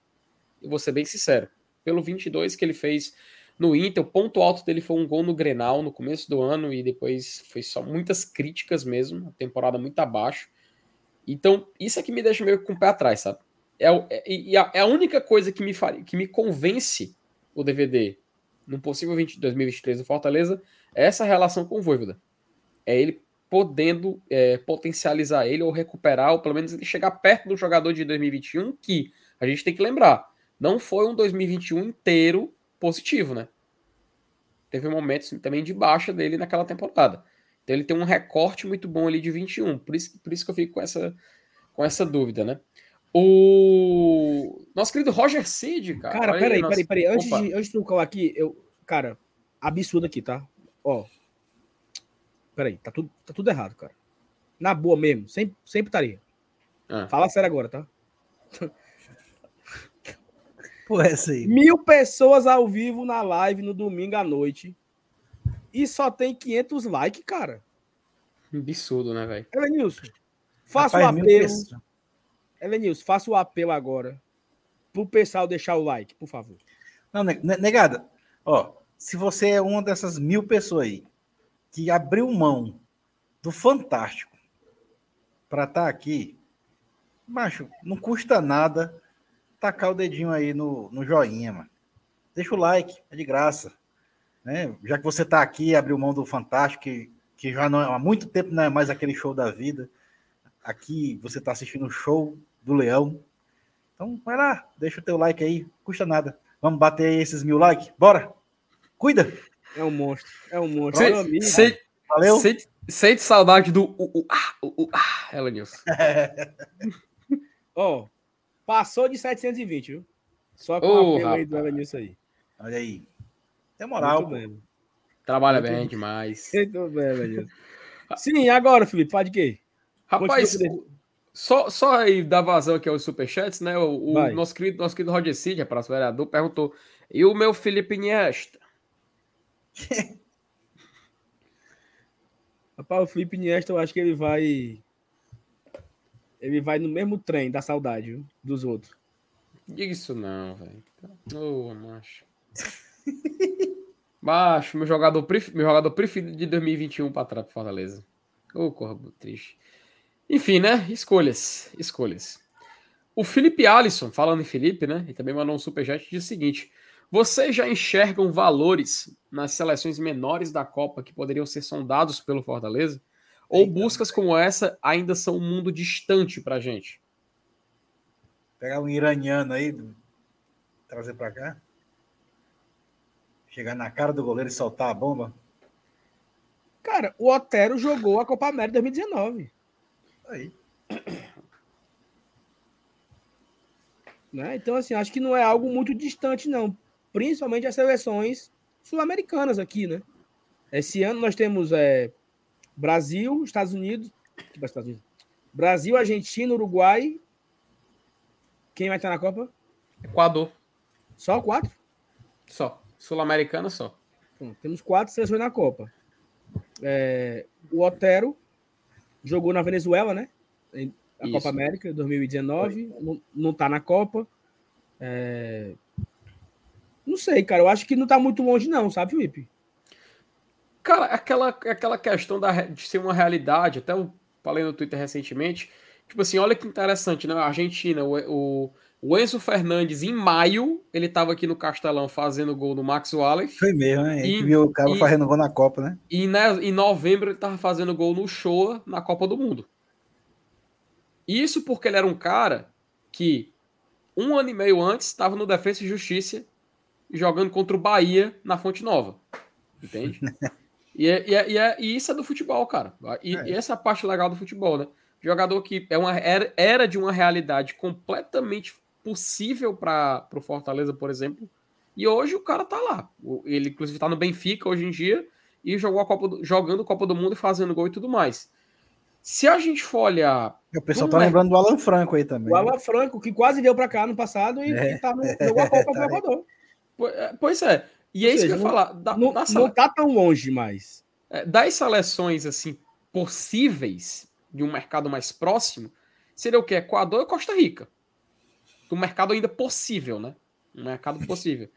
Eu vou ser bem sincero. Pelo 22 que ele fez no Inter. O ponto alto dele foi um gol no Grenal no começo do ano e depois foi só muitas críticas mesmo, a temporada muito abaixo. Então, isso é que me deixa meio com o pé atrás, sabe? É, é, é a única coisa que me, que me convence o DVD no possível 20, 2023 do Fortaleza é essa relação com o Voivoda. É ele podendo é, potencializar ele ou recuperar, ou pelo menos ele chegar perto do jogador de 2021, que a gente tem que lembrar, não foi um 2021 inteiro positivo, né? Teve momentos também de baixa dele naquela temporada. Então ele tem um recorte muito bom ali de 21. Por isso, por isso que eu fico com essa, com essa dúvida, né? O nosso querido Roger Cid, cara. Cara, peraí, nossa... peraí, peraí. Antes de, antes de eu colar aqui, eu. Cara, absurdo aqui, tá? Ó. Peraí, tá tudo, tá tudo errado, cara. Na boa mesmo, sempre, sempre estaria. Ah. Fala sério agora, tá? Pô, essa aí. Mil pessoas ao vivo na live no domingo à noite. E só tem 500 likes, cara. Absurdo, né, velho? Elenilson, faça o apelo. Elenilson, faça o apelo agora pro pessoal deixar o like, por favor. Não, negada. Ó, se você é uma dessas mil pessoas aí que abriu mão do Fantástico para estar tá aqui, macho, não custa nada tacar o dedinho aí no, no joinha, mano. Deixa o like, é de graça. Né? Já que você está aqui, abriu mão do Fantástico, que, que já não é, há muito tempo não é mais aquele show da vida. Aqui você está assistindo o show do Leão. Então vai lá, deixa o teu like aí, custa nada. Vamos bater aí esses mil likes? Bora! Cuida! É um monstro, é um monstro. Sei, sei, Valeu! Sente, sente saudade do uh, uh, ah, uh, uh, ah, Ela News. Ó, oh, passou de 720, viu? Só com oh, o aí do Ela News aí. Olha aí. Tem moral. Trabalha Muito bem bem demais. Muito bem, Ela Sim, agora, Felipe, faz de quê? Rapaz, só, só aí dar vazão aqui aos superchats, né? O, o nosso, querido, nosso querido Roger Cid, é para o vereador, perguntou: e o meu Felipe Niesta? Rapaz, o Felipe Niesta, eu acho que ele vai. Ele vai no mesmo trem da saudade viu? dos outros. Diga isso não, velho. Ô, oh, macho. macho, meu jogador, pref... meu jogador preferido de 2021 para trás, Fortaleza. Ô, oh, corpo triste. Enfim, né? Escolhas. Escolhas. O Felipe Alisson, falando em Felipe, né? E também mandou um superchat diz o seguinte: vocês já enxergam valores nas seleções menores da Copa que poderiam ser sondados pelo Fortaleza? Ou buscas como essa ainda são um mundo distante pra gente? Pegar um iraniano aí, trazer para cá? Chegar na cara do goleiro e soltar a bomba? Cara, o Otero jogou a Copa América 2019. Aí. Né? Então, assim, acho que não é algo muito distante, não. Principalmente as seleções sul-americanas aqui, né? Esse ano nós temos é, Brasil, Estados Unidos, Estados Unidos, Brasil, Argentina, Uruguai. Quem vai estar na Copa? Equador. Só quatro? Só. Sul-Americana só. Bom, temos quatro seleções na Copa. É, o Otero jogou na Venezuela, né? A Copa América 2019. Não, não tá na Copa. É... Não sei, cara. Eu acho que não tá muito longe, não, sabe, Felipe? Cara, aquela, aquela questão da, de ser uma realidade, até eu falei no Twitter recentemente. Tipo assim, olha que interessante, né? A Argentina, o, o, o Enzo Fernandes, em maio, ele tava aqui no Castelão fazendo gol no Max Wallace. Foi mesmo, né? Gente viu o cara e, fazendo gol na Copa, né? E né, em novembro ele tava fazendo gol no Showa na Copa do Mundo. Isso porque ele era um cara que um ano e meio antes estava no Defesa e Justiça jogando contra o Bahia na Fonte Nova. Entende? e, é, e, é, e, é, e, isso é do futebol, cara. E, é. e essa é a parte legal do futebol, né? Jogador que é uma, era, era de uma realidade completamente possível para o Fortaleza, por exemplo. E hoje o cara tá lá. Ele, inclusive, tá no Benfica hoje em dia e jogou a Copa do, jogando Copa do Mundo e fazendo gol e tudo mais. Se a gente for olhar. O pessoal tá lembrando do Alan Franco aí também. O Alan Franco, que quase veio para cá no passado e, é, tá no, jogou a Copa do Equador. É, pois é. E é isso seja, que eu ia falar. Da, não, da não tá tão longe mais. É, das seleções assim possíveis de um mercado mais próximo, seria o que? Equador e Costa Rica. Um mercado ainda possível, né? Um mercado possível.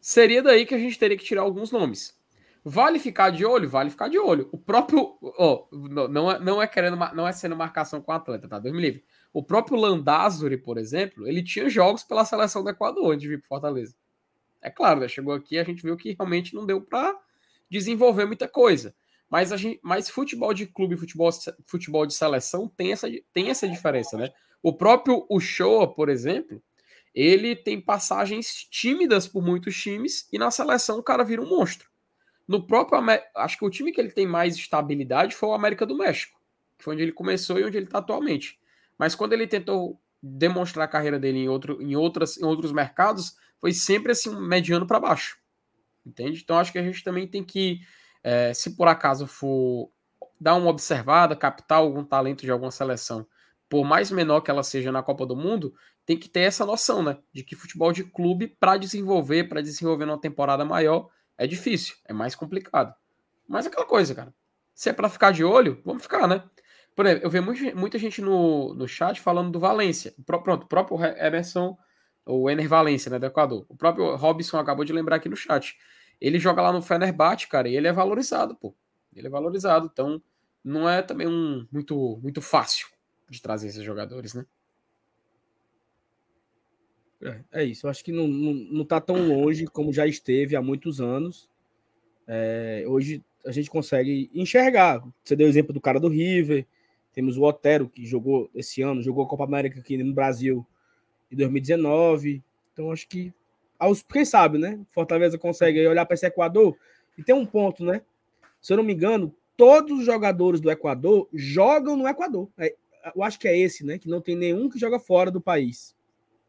seria daí que a gente teria que tirar alguns nomes. Vale ficar de olho? Vale ficar de olho. O próprio. Oh, não, é, não é querendo, não é sendo marcação com o atleta, tá? Deus me livre. O próprio Landázuri, por exemplo, ele tinha jogos pela seleção do Equador antes de vir para Fortaleza. É claro, né? chegou aqui a gente viu que realmente não deu para desenvolver muita coisa. Mas, a gente, mas futebol de clube, futebol, futebol de seleção tem essa, tem essa diferença, né? O próprio Uchoa, por exemplo, ele tem passagens tímidas por muitos times e na seleção o cara vira um monstro. No próprio, acho que o time que ele tem mais estabilidade foi o América do México, que foi onde ele começou e onde ele está atualmente. Mas quando ele tentou demonstrar a carreira dele em, outro, em, outras, em outros mercados, foi sempre assim, mediano para baixo. Entende? Então acho que a gente também tem que, é, se por acaso for dar uma observada, captar algum talento de alguma seleção, por mais menor que ela seja na Copa do Mundo, tem que ter essa noção, né? De que futebol de clube, para desenvolver, para desenvolver numa temporada maior, é difícil, é mais complicado. Mas aquela coisa, cara. Se é para ficar de olho, vamos ficar, né? Por exemplo, eu vejo muita gente no, no chat falando do Valência. Pronto, o próprio Emerson, o Ener Valência, né, do Equador. O próprio Robson acabou de lembrar aqui no chat. Ele joga lá no Fenerbahçe, cara, e ele é valorizado, pô. Ele é valorizado, então não é também um muito muito fácil de trazer esses jogadores, né? É, é isso, eu acho que não, não, não tá tão longe como já esteve há muitos anos. É, hoje a gente consegue enxergar. Você deu o exemplo do cara do River, temos o Otero, que jogou esse ano, jogou a Copa América aqui no Brasil em 2019. Então acho que aos, quem sabe, né? Fortaleza consegue olhar para esse Equador e tem um ponto, né? Se eu não me engano, todos os jogadores do Equador jogam no Equador. É, eu acho que é esse, né? Que não tem nenhum que joga fora do país.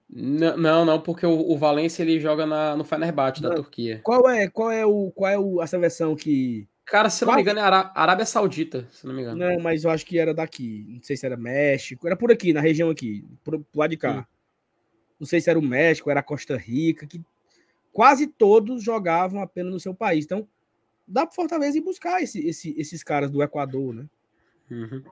Não, não, porque o, o Valência ele joga na, no Fenerbahçe da Turquia. Qual é, qual é o, qual é o, a seleção que Cara, se não me engano, é Ará Arábia Saudita, se não me engano. Não, mas eu acho que era daqui. Não sei se era México. Era por aqui, na região aqui, pro, pro lado de cá. Hum. Não sei se era o México, era a Costa Rica, que quase todos jogavam apenas no seu país. Então, dá para Fortaleza ir buscar esse, esse, esses caras do Equador, né? Uhum.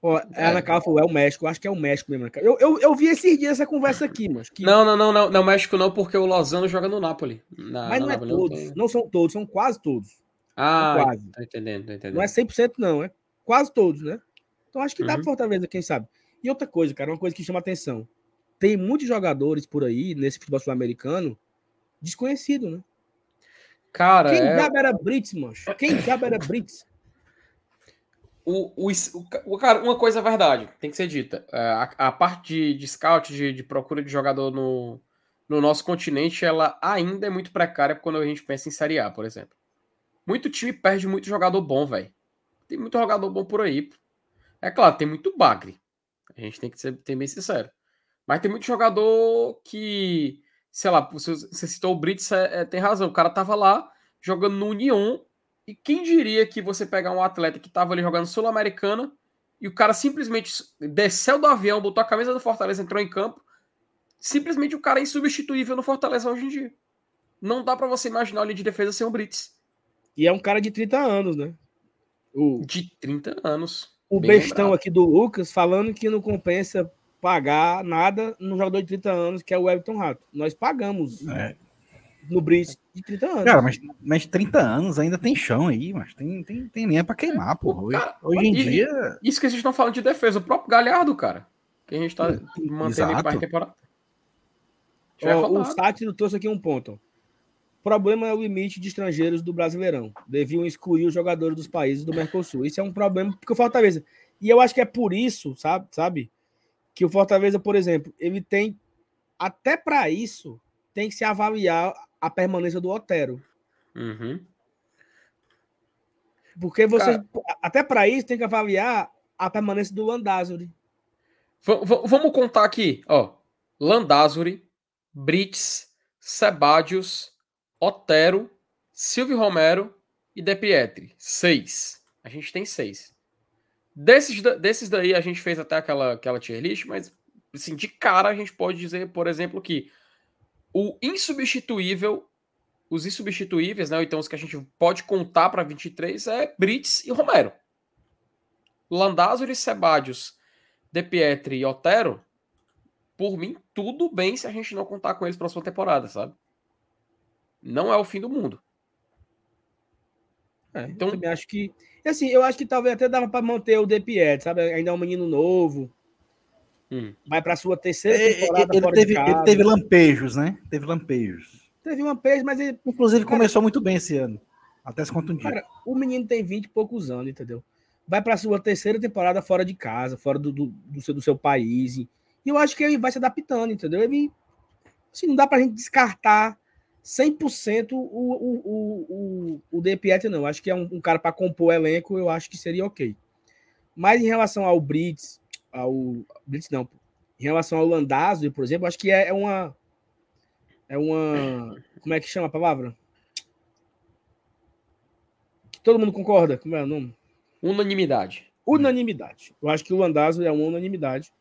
Ó, é. Ana Carla falou, é o México, acho que é o México mesmo. Eu, eu, eu vi esses dias essa conversa aqui, mas. Que... Não, não, não, não, não, México não, porque o Lozano joga no Napoli. Na, mas não é todos, não, não, são todos, são quase todos. Ah, quase. Tô entendendo, tô entendendo. Não é 100% não, é quase todos, né? Então acho que dá uhum. para Fortaleza, quem sabe. E outra coisa, cara, uma coisa que chama atenção. Tem muitos jogadores por aí, nesse futebol sul-americano, desconhecido, né? Cara, Quem é... era Brits, mancho? Quem já era Brits? O, o, o, cara, uma coisa é verdade, tem que ser dita. É, a, a parte de, de scout, de, de, procura de jogador no, no nosso continente, ela ainda é muito precária quando a gente pensa em Série A, por exemplo. Muito time perde muito jogador bom, velho. Tem muito jogador bom por aí. É claro, tem muito bagre. A gente tem que ser tem bem sincero. Mas tem muito jogador que, sei lá, você, você citou o Brits, é, é, tem razão. O cara tava lá jogando no Union e quem diria que você pegar um atleta que estava ali jogando Sul-Americana e o cara simplesmente desceu do avião, botou a camisa do Fortaleza, entrou em campo. Simplesmente o cara é insubstituível no Fortaleza hoje em dia. Não dá para você imaginar ali de defesa sem o Brits. E é um cara de 30 anos, né? O, de 30 anos. O bestão lembrado. aqui do Lucas falando que não compensa pagar nada no jogador de 30 anos, que é o Everton Rato. Nós pagamos. É no Brits de 30 anos. Cara, mas, mas 30 anos ainda tem chão aí, mas tem, tem, tem linha pra queimar, pô. Cara, Hoje em e, dia. Isso que a gente tá falando de defesa, o próprio Galhardo, cara. Que a gente tá mantendo em parte temporada. Ó, o Sátiro trouxe aqui um ponto. O problema é o limite de estrangeiros do Brasileirão. Deviam excluir os jogadores dos países do Mercosul. Isso é um problema porque o Fortaleza. E eu acho que é por isso, sabe, sabe, que o Fortaleza, por exemplo, ele tem até para isso tem que se avaliar a permanência do Otero. Uhum. Porque você, Cara, até para isso, tem que avaliar a permanência do Landázuri. Vamos contar aqui, ó. Landázuri, Brits, Sebadios, Otero, Silvio Romero e De Pietri. Seis. A gente tem seis. Desses, desses daí a gente fez até aquela, aquela tier list, mas assim, de cara a gente pode dizer, por exemplo, que o insubstituível, os insubstituíveis, né? Então os que a gente pode contar para 23 é Brits e Romero. Landázuri, Sebadios, De Pietri e Otero, por mim, tudo bem se a gente não contar com eles para a próxima temporada, sabe? não é o fim do mundo. É, então, eu acho que. Assim, eu acho que talvez até dava para manter o De Piet, sabe? Ainda é um menino novo. Hum. Vai para sua terceira é, temporada ele, teve, ele teve lampejos, né? Teve lampejos. Teve lampejos, mas ele. Inclusive, cara, começou muito bem esse ano. Até se contundir. Cara, o menino tem 20 e poucos anos, entendeu? Vai para sua terceira temporada fora de casa, fora do, do, do, seu, do seu país. E eu acho que ele vai se adaptando, entendeu? Ele. Assim, não dá pra gente descartar 100% o, o, o, o, o De Pietro, não. Acho que é um, um cara para compor o elenco, eu acho que seria ok. Mas em relação ao Brits, ao. Brits não. Em relação ao Landazzo, por exemplo, acho que é, é uma. É uma. Como é que chama a palavra? Que todo mundo concorda. Como é o nome? Unanimidade. Unanimidade. Eu acho que o Landazzo é uma unanimidade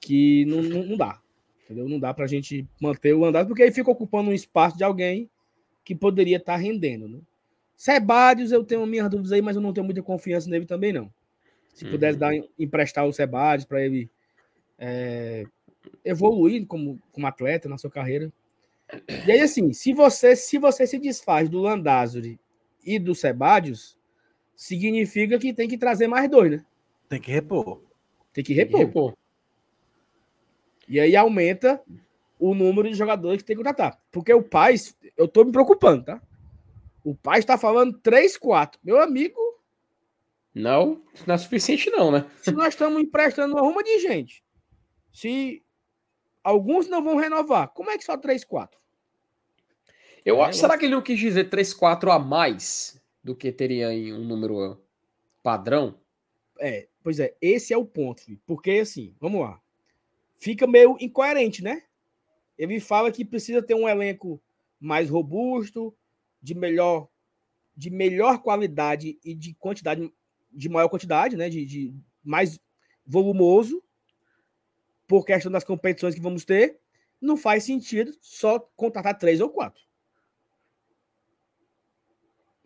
que não, não, não dá. Entendeu? Não dá para a gente manter o andado, porque aí fica ocupando um espaço de alguém que poderia estar tá rendendo. Né? Sebadios, eu tenho minhas dúvidas aí, mas eu não tenho muita confiança nele também, não. Se uhum. pudesse dar, emprestar o Sebadios para ele é, evoluir como, como atleta na sua carreira. E aí, assim, se você se, você se desfaz do Landázuri e do Sebadios, significa que tem que trazer mais dois, né? Tem que repor. Tem que repor. Tem que repor. E aí aumenta o número de jogadores que tem que contratar. Porque o pai, eu tô me preocupando, tá? O pai está falando 3, 4. Meu amigo. Não, não é suficiente, não, né? Se nós estamos emprestando uma ruma de gente, se alguns não vão renovar, como é que só 3, 4? Eu acho. Será que ele não quis dizer 3, 4 a mais do que teria em um número padrão? É, pois é, esse é o ponto, porque assim, vamos lá fica meio incoerente, né? Ele fala que precisa ter um elenco mais robusto, de melhor, de melhor qualidade e de quantidade, de maior quantidade, né? De, de mais volumoso, por questão das competições que vamos ter. Não faz sentido só contratar três ou quatro.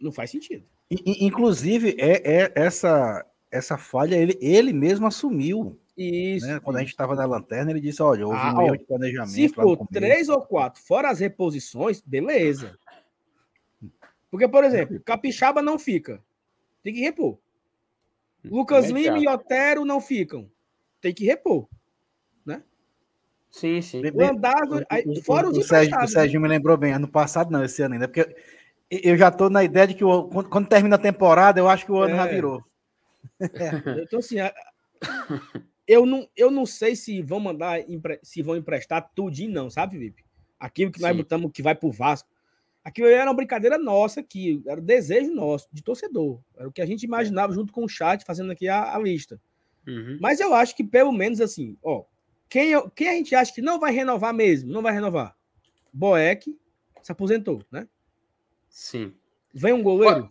Não faz sentido. Inclusive, é, é essa essa falha ele, ele mesmo assumiu. Isso. Né? Quando a gente estava na lanterna, ele disse: olha, houve ah, um erro de planejamento. Se for três ou quatro, fora as reposições, beleza. Porque, por exemplo, Capixaba não fica. Tem que repor. Lucas Lima e Otero não ficam. Tem que repor. Né? Sim, sim. O Andado, fora os o, Sérgio, o? Sérgio me lembrou bem, ano passado não, esse ano ainda, porque eu já estou na ideia de que o, quando, quando, termina a temporada, eu acho que o ano é. já virou. É. Então, assim, eu não, eu não sei se vão mandar, se vão emprestar tudinho, não, sabe, Felipe? Aquilo que nós Sim. botamos que vai pro Vasco. Aquilo era uma brincadeira nossa aqui, era o desejo nosso, de torcedor. Era o que a gente imaginava junto com o chat, fazendo aqui a, a lista. Uhum. Mas eu acho que, pelo menos, assim, ó, quem, quem a gente acha que não vai renovar mesmo, não vai renovar? Boeck se aposentou, né? Sim. Vem um goleiro?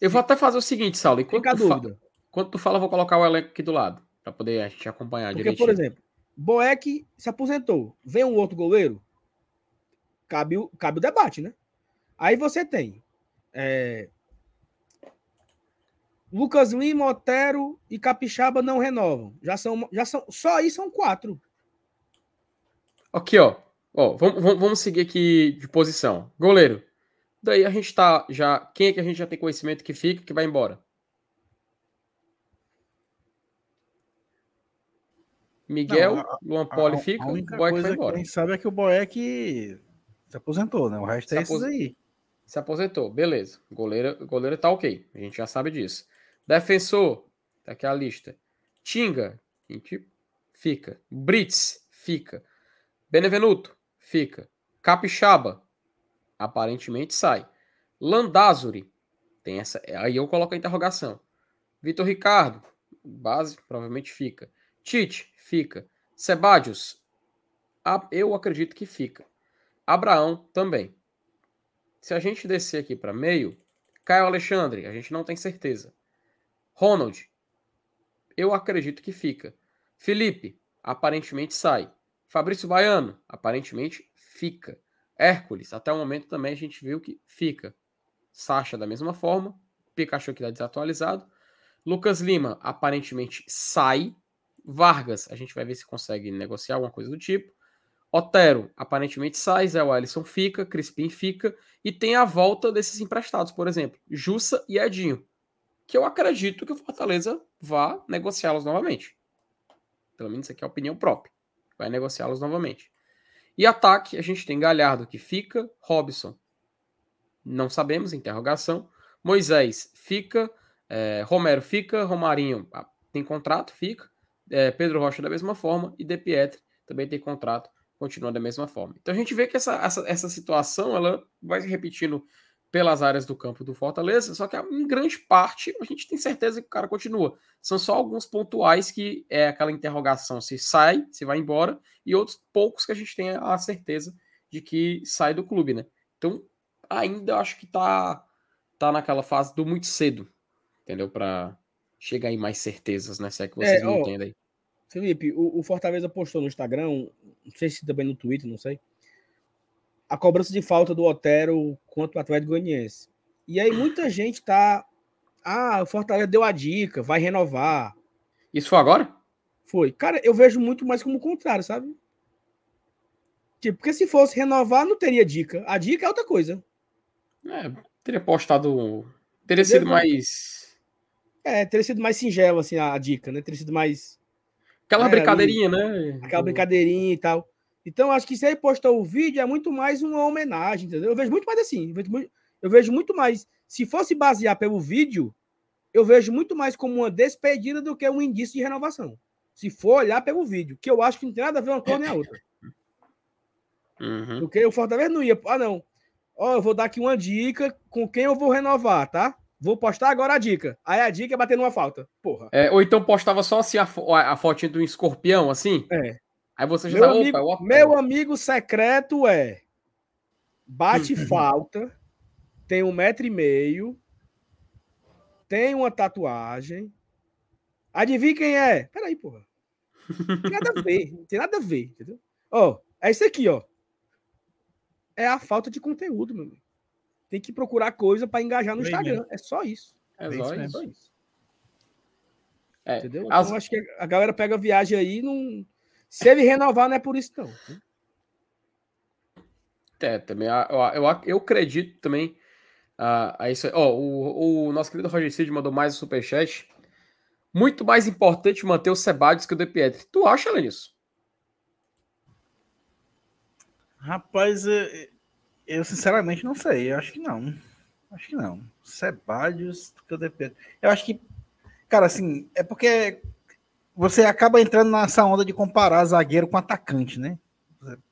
Eu vou até fazer o seguinte, Saulo. Enquanto Fica a dúvida. Fa... Quando tu fala, eu vou colocar o elenco aqui do lado, para poder a gente acompanhar Porque, direitinho. por exemplo, Boeck se aposentou. Vem um outro goleiro, cabe o, cabe o debate, né? Aí você tem é, Lucas Lima, Otero e Capixaba não renovam. Já são, já são, só aí são quatro. Aqui, ó. ó vamos, vamos seguir aqui de posição. Goleiro. Daí a gente tá já. Quem é que a gente já tem conhecimento que fica, que vai embora? Miguel, não, Luan Poli fica, a única o Boeck coisa foi embora. Que a gente sabe é que o Boeck se aposentou, né? O resto é esses aí. Se aposentou, beleza. Goleiro, goleiro tá ok. A gente já sabe disso. Defensor, tá aqui a lista. Tinga, fica. Brits, fica. Benevenuto, fica. Capixaba, aparentemente sai. Landázuri, tem essa. Aí eu coloco a interrogação. Vitor Ricardo, base, provavelmente fica. Tite, fica. Sebadios, eu acredito que fica. Abraão também. Se a gente descer aqui para meio, Caio Alexandre, a gente não tem certeza. Ronald, eu acredito que fica. Felipe, aparentemente sai. Fabrício Baiano, aparentemente fica. Hércules, até o momento também a gente viu que fica. Sacha, da mesma forma. Pikachu que está desatualizado. Lucas Lima, aparentemente sai. Vargas, a gente vai ver se consegue negociar alguma coisa do tipo. Otero aparentemente sai, Zé Wellison fica, Crispim fica, e tem a volta desses emprestados, por exemplo, Jussa e Edinho, que eu acredito que o Fortaleza vá negociá-los novamente. Pelo menos isso aqui é a opinião própria. Vai negociá-los novamente. E ataque, a gente tem Galhardo que fica, Robson, não sabemos, interrogação. Moisés fica, é, Romero fica, Romarinho ah, tem contrato, fica, é, Pedro Rocha da mesma forma, e De Pietri também tem contrato, continua da mesma forma. Então a gente vê que essa, essa, essa situação ela vai se repetindo pelas áreas do campo do Fortaleza, só que em grande parte a gente tem certeza que o cara continua. São só alguns pontuais que é aquela interrogação se sai, se vai embora, e outros poucos que a gente tem a certeza de que sai do clube, né? Então, ainda acho que tá, tá naquela fase do muito cedo, entendeu? Para chegar em mais certezas, né? Se é que vocês é, me entendem aí. Felipe, o, o, Fortaleza postou no Instagram, não sei se também no Twitter, não sei, a cobrança de falta do Otero contra o Atlético Goianiense. E aí muita gente tá. Ah, o Fortaleza deu a dica, vai renovar. Isso foi agora? Foi. Cara, eu vejo muito mais como o contrário, sabe? Tipo, porque se fosse renovar, não teria dica. A dica é outra coisa. É, teria postado. Teria sido mais. É, teria sido mais singelo, assim, a dica, né? Teria sido mais. Aquela é, brincadeirinha, né? Aquela brincadeirinha e tal. Então, acho que se ele postou o vídeo, é muito mais uma homenagem, entendeu? Eu vejo muito mais assim. Eu vejo muito mais. Se fosse basear pelo vídeo, eu vejo muito mais como uma despedida do que um indício de renovação. Se for olhar pelo vídeo, que eu acho que não tem nada a ver uma coisa nem a outra. Uhum. Porque o Fortaleza não ia. Ah, não. Ó, eu vou dar aqui uma dica com quem eu vou renovar, tá? Vou postar agora a dica. Aí a dica é bater numa falta. Porra. É, ou então postava só assim a, a fotinha do escorpião, assim? É. Aí você já meu, tá, amigo, opa, meu amigo secreto é bate falta, tem um metro e meio, tem uma tatuagem. Adivinha quem é? Peraí, porra. Não tem nada a ver. Não tem nada a ver, entendeu? Ó, é isso aqui, ó é a falta de conteúdo, meu amigo. Tem que procurar coisa para engajar no Bem, Instagram. É só isso. É, só, isso. só isso. É, Entendeu? Então, as... acho que a galera pega viagem aí não. Se ele renovar, não é por isso, não. É, também. Eu, eu, eu acredito também. a a isso Ó, o, o nosso querido Roger Cid mandou mais um superchat. Muito mais importante manter o Sebadios que o De Pietri. Tu acha, Lenis? Rapaz, eu sinceramente não sei. Eu acho que não. Acho que não. Sebadios, eu acho que, cara, assim, é porque você acaba entrando nessa onda de comparar zagueiro com atacante, né?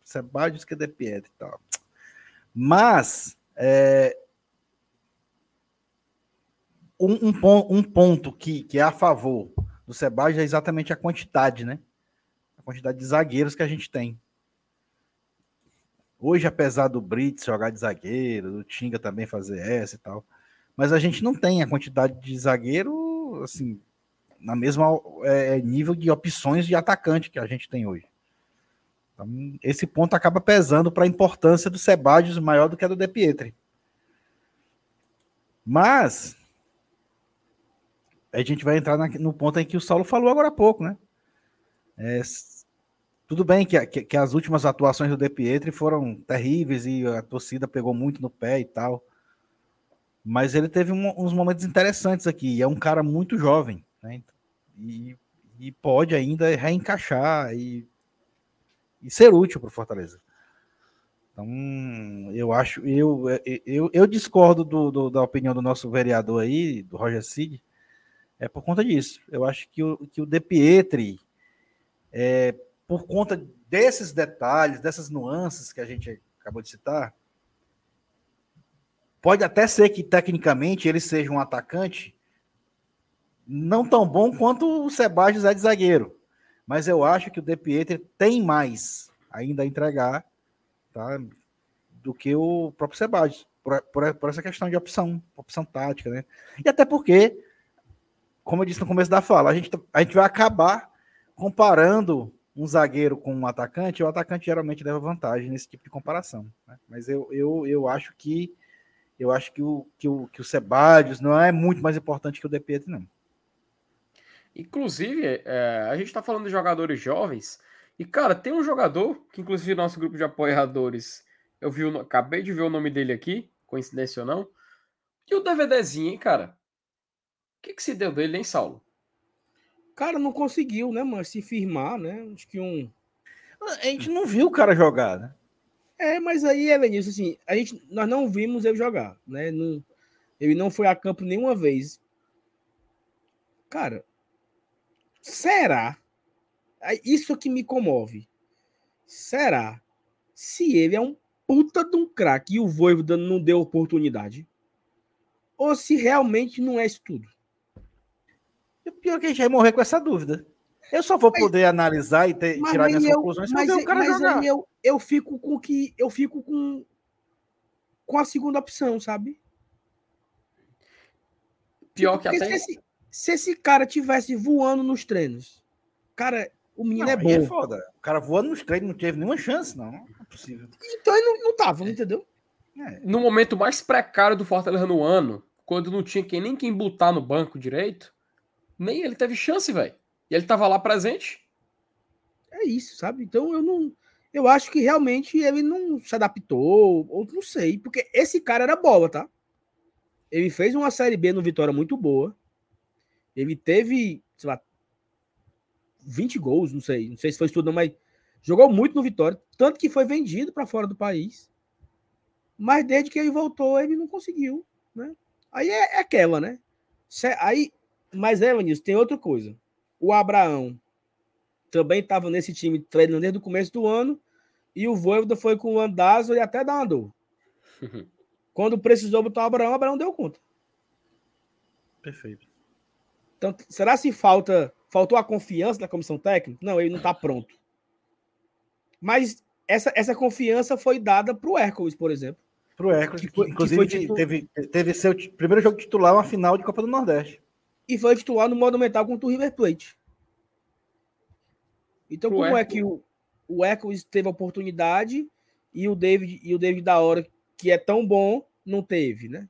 Sebadios que de Pietro e tal. Mas é, um, um, um, ponto que, que é a favor do Sebadios é exatamente a quantidade, né? A quantidade de zagueiros que a gente tem. Hoje, apesar do Brits jogar de zagueiro, do Tinga também fazer essa e tal, mas a gente não tem a quantidade de zagueiro, assim, na mesma é, nível de opções de atacante que a gente tem hoje. Então, esse ponto acaba pesando para a importância do Sebadios maior do que a do De Pietri. Mas a gente vai entrar na, no ponto em que o Saulo falou agora há pouco, né? É, tudo bem que, que, que, as últimas atuações do De Pietri foram terríveis e a torcida pegou muito no pé e tal. Mas ele teve um, uns momentos interessantes aqui. É um cara muito jovem, né? E, e pode ainda reencaixar e, e ser útil para o Fortaleza. Então, eu acho, eu, eu, eu discordo do, do, da opinião do nosso vereador aí, do Roger Cid, é por conta disso. Eu acho que o, que o De Pietri é, por conta desses detalhes, dessas nuances que a gente acabou de citar, pode até ser que tecnicamente ele seja um atacante não tão bom quanto o Sebastião é de zagueiro. Mas eu acho que o De Pietri tem mais ainda a entregar tá, do que o próprio Sebastião, por, por, por, essa questão de opção, opção tática, né? E até porque, como eu disse no começo da fala, a gente, a gente vai acabar comparando um zagueiro com um atacante, o atacante geralmente leva vantagem nesse tipo de comparação. Né? Mas eu, eu, eu acho que eu acho que o, que o, que o Sebadios não é muito mais importante que o Pietro, não. Inclusive, é, a gente está falando de jogadores jovens E, cara, tem um jogador, que inclusive nosso grupo de apoiadores, eu vi, acabei de ver o nome dele aqui, coincidência ou não. E o DVDzinho, hein, cara? O que, que se deu dele, hein, Saulo? Cara, não conseguiu, né, mano, se firmar, né? Acho que um. A gente não viu o cara jogar, né? É, mas aí, Elenilson, assim, a gente, nós não vimos ele jogar, né? Não, ele não foi a campo nenhuma vez. Cara, será? Isso que me comove. Será se ele é um puta de um craque e o Voivoda não deu oportunidade? Ou se realmente não é isso tudo? Pior é que a gente vai morrer com essa dúvida. Eu só vou poder mas, analisar e ter, tirar minhas eu, conclusões mas, o cara mas jogar. eu, eu fico com que eu fico com com a segunda opção, sabe? Pior que até se esse, se esse cara tivesse voando nos treinos, cara, o menino não, é bom. É foda. O cara voando nos treinos não teve nenhuma chance, não. Não é possível. Então ele não, não tava, é. entendeu? É. No momento mais precário do Fortaleza no ano, quando não tinha quem, nem quem botar no banco direito, nem ele teve chance, velho. E ele tava lá presente. É isso, sabe? Então eu não. Eu acho que realmente ele não se adaptou, ou não sei, porque esse cara era bola, tá? Ele fez uma Série B no Vitória muito boa. Ele teve, sei lá, 20 gols, não sei, não sei se foi tudo, mas jogou muito no Vitória, tanto que foi vendido para fora do país. Mas desde que ele voltou, ele não conseguiu, né? Aí é, é aquela, né? Aí, mas é, Vinícius, tem outra coisa. O Abraão também estava nesse time treinando desde o começo do ano e o Voivoda foi com o Andazzo e até dor. Quando precisou botar o Abraão, o Abraão deu conta. Perfeito. Então, será se falta faltou a confiança da comissão técnica? Não, ele não está pronto. Mas essa, essa confiança foi dada para o Hércules, por exemplo. Para o Hércules, que, inclusive que titu... teve, teve seu primeiro jogo titular, uma final de Copa do Nordeste e foi titular no Monumental contra o River Plate. Então, como Echo... é que o, o Eccles teve a oportunidade e o David e o David da hora, que é tão bom, não teve, né?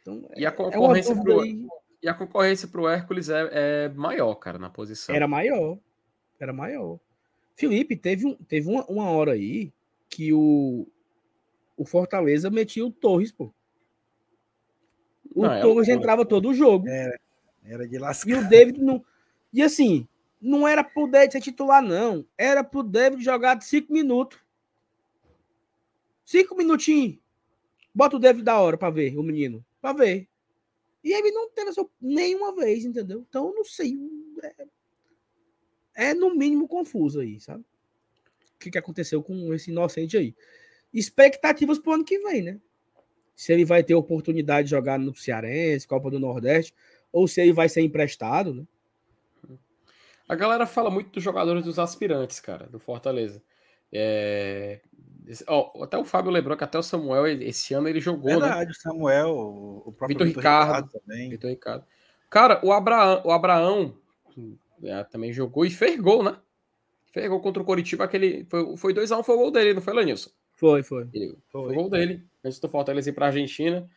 Então, e a é, é concorrência é pro, aí... e a concorrência para o Hércules é, é, maior, cara, na posição. Era maior. Era maior. Felipe, teve, um, teve uma, uma hora aí que o, o Fortaleza metia o Torres, pô. O não, Torres é entrava todo o jogo. É, era de lascar. E o David não. E assim, não era pro David ser titular, não. Era pro David jogar de cinco minutos. Cinco minutinhos. Bota o David da hora pra ver, o menino. Pra ver. E ele não teve essa nenhuma vez, entendeu? Então, eu não sei. É, é no mínimo confuso aí, sabe? O que, que aconteceu com esse inocente aí? Expectativas pro ano que vem, né? Se ele vai ter oportunidade de jogar no Cearense, Copa do Nordeste ou se ele vai ser emprestado, né? A galera fala muito dos jogadores dos aspirantes, cara, do Fortaleza. É... Oh, até o Fábio lembrou que até o Samuel, esse ano, ele jogou, né? Verdade, né? o Samuel, o próprio Vitor Ricardo, Ricardo, também. Vitor Ricardo. Cara, o Abraão, o Abraão é, também jogou e fez gol, né? Fez gol contra o Coritiba, aquele. Foi, foi 2x1, um, foi o gol dele, não foi, Lanilson? Foi, foi. Ele, foi. foi o gol dele, antes do Fortaleza ir pra Argentina.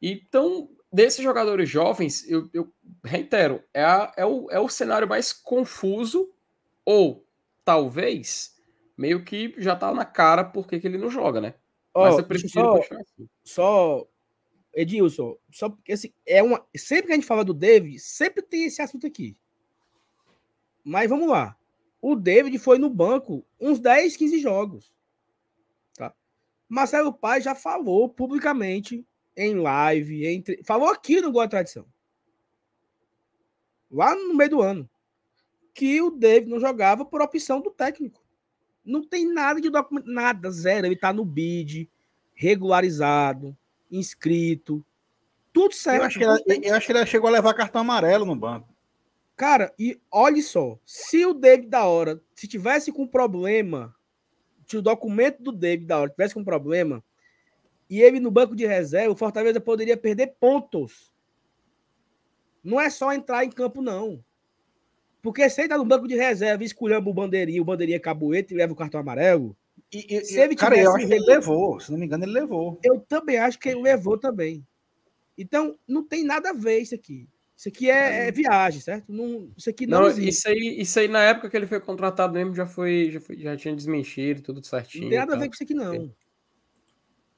Então, desses jogadores jovens, eu, eu reitero, é, a, é, o, é o cenário mais confuso, ou talvez meio que já tá na cara porque que ele não joga, né? Oh, Mas eu prefiro só, assim. só Edilson, só porque assim, é uma, sempre que a gente fala do David, sempre tem esse assunto aqui. Mas vamos lá. O David foi no banco uns 10, 15 jogos. Tá? Marcelo Pai já falou publicamente em live, entre... falou aqui no Boa Tradição. Lá no meio do ano. Que o David não jogava por opção do técnico. Não tem nada de documento, nada, zero. Ele tá no bid, regularizado, inscrito, tudo certo. Eu acho, que ele, eu acho que ele chegou a levar cartão amarelo no banco. Cara, e olhe só, se o David da hora, se tivesse com problema, se o documento do David da hora tivesse com problema, e ele no banco de reserva, o Fortaleza poderia perder pontos. Não é só entrar em campo, não. Porque se ele tá no banco de reserva e escolhendo o bandeirinha, o bandeirinha cabueta e leva o cartão amarelo. E, e, se ele cara, eu acho que ele levou. Se não me engano, ele levou. Eu também acho que ele levou também. Então, não tem nada a ver isso aqui. Isso aqui é, é viagem, certo? Não, isso aqui não, não Isso aí, isso aí, na época que ele foi contratado mesmo, já foi, já, foi, já tinha desmentido, tudo certinho. Não tem nada a ver com isso aqui, não.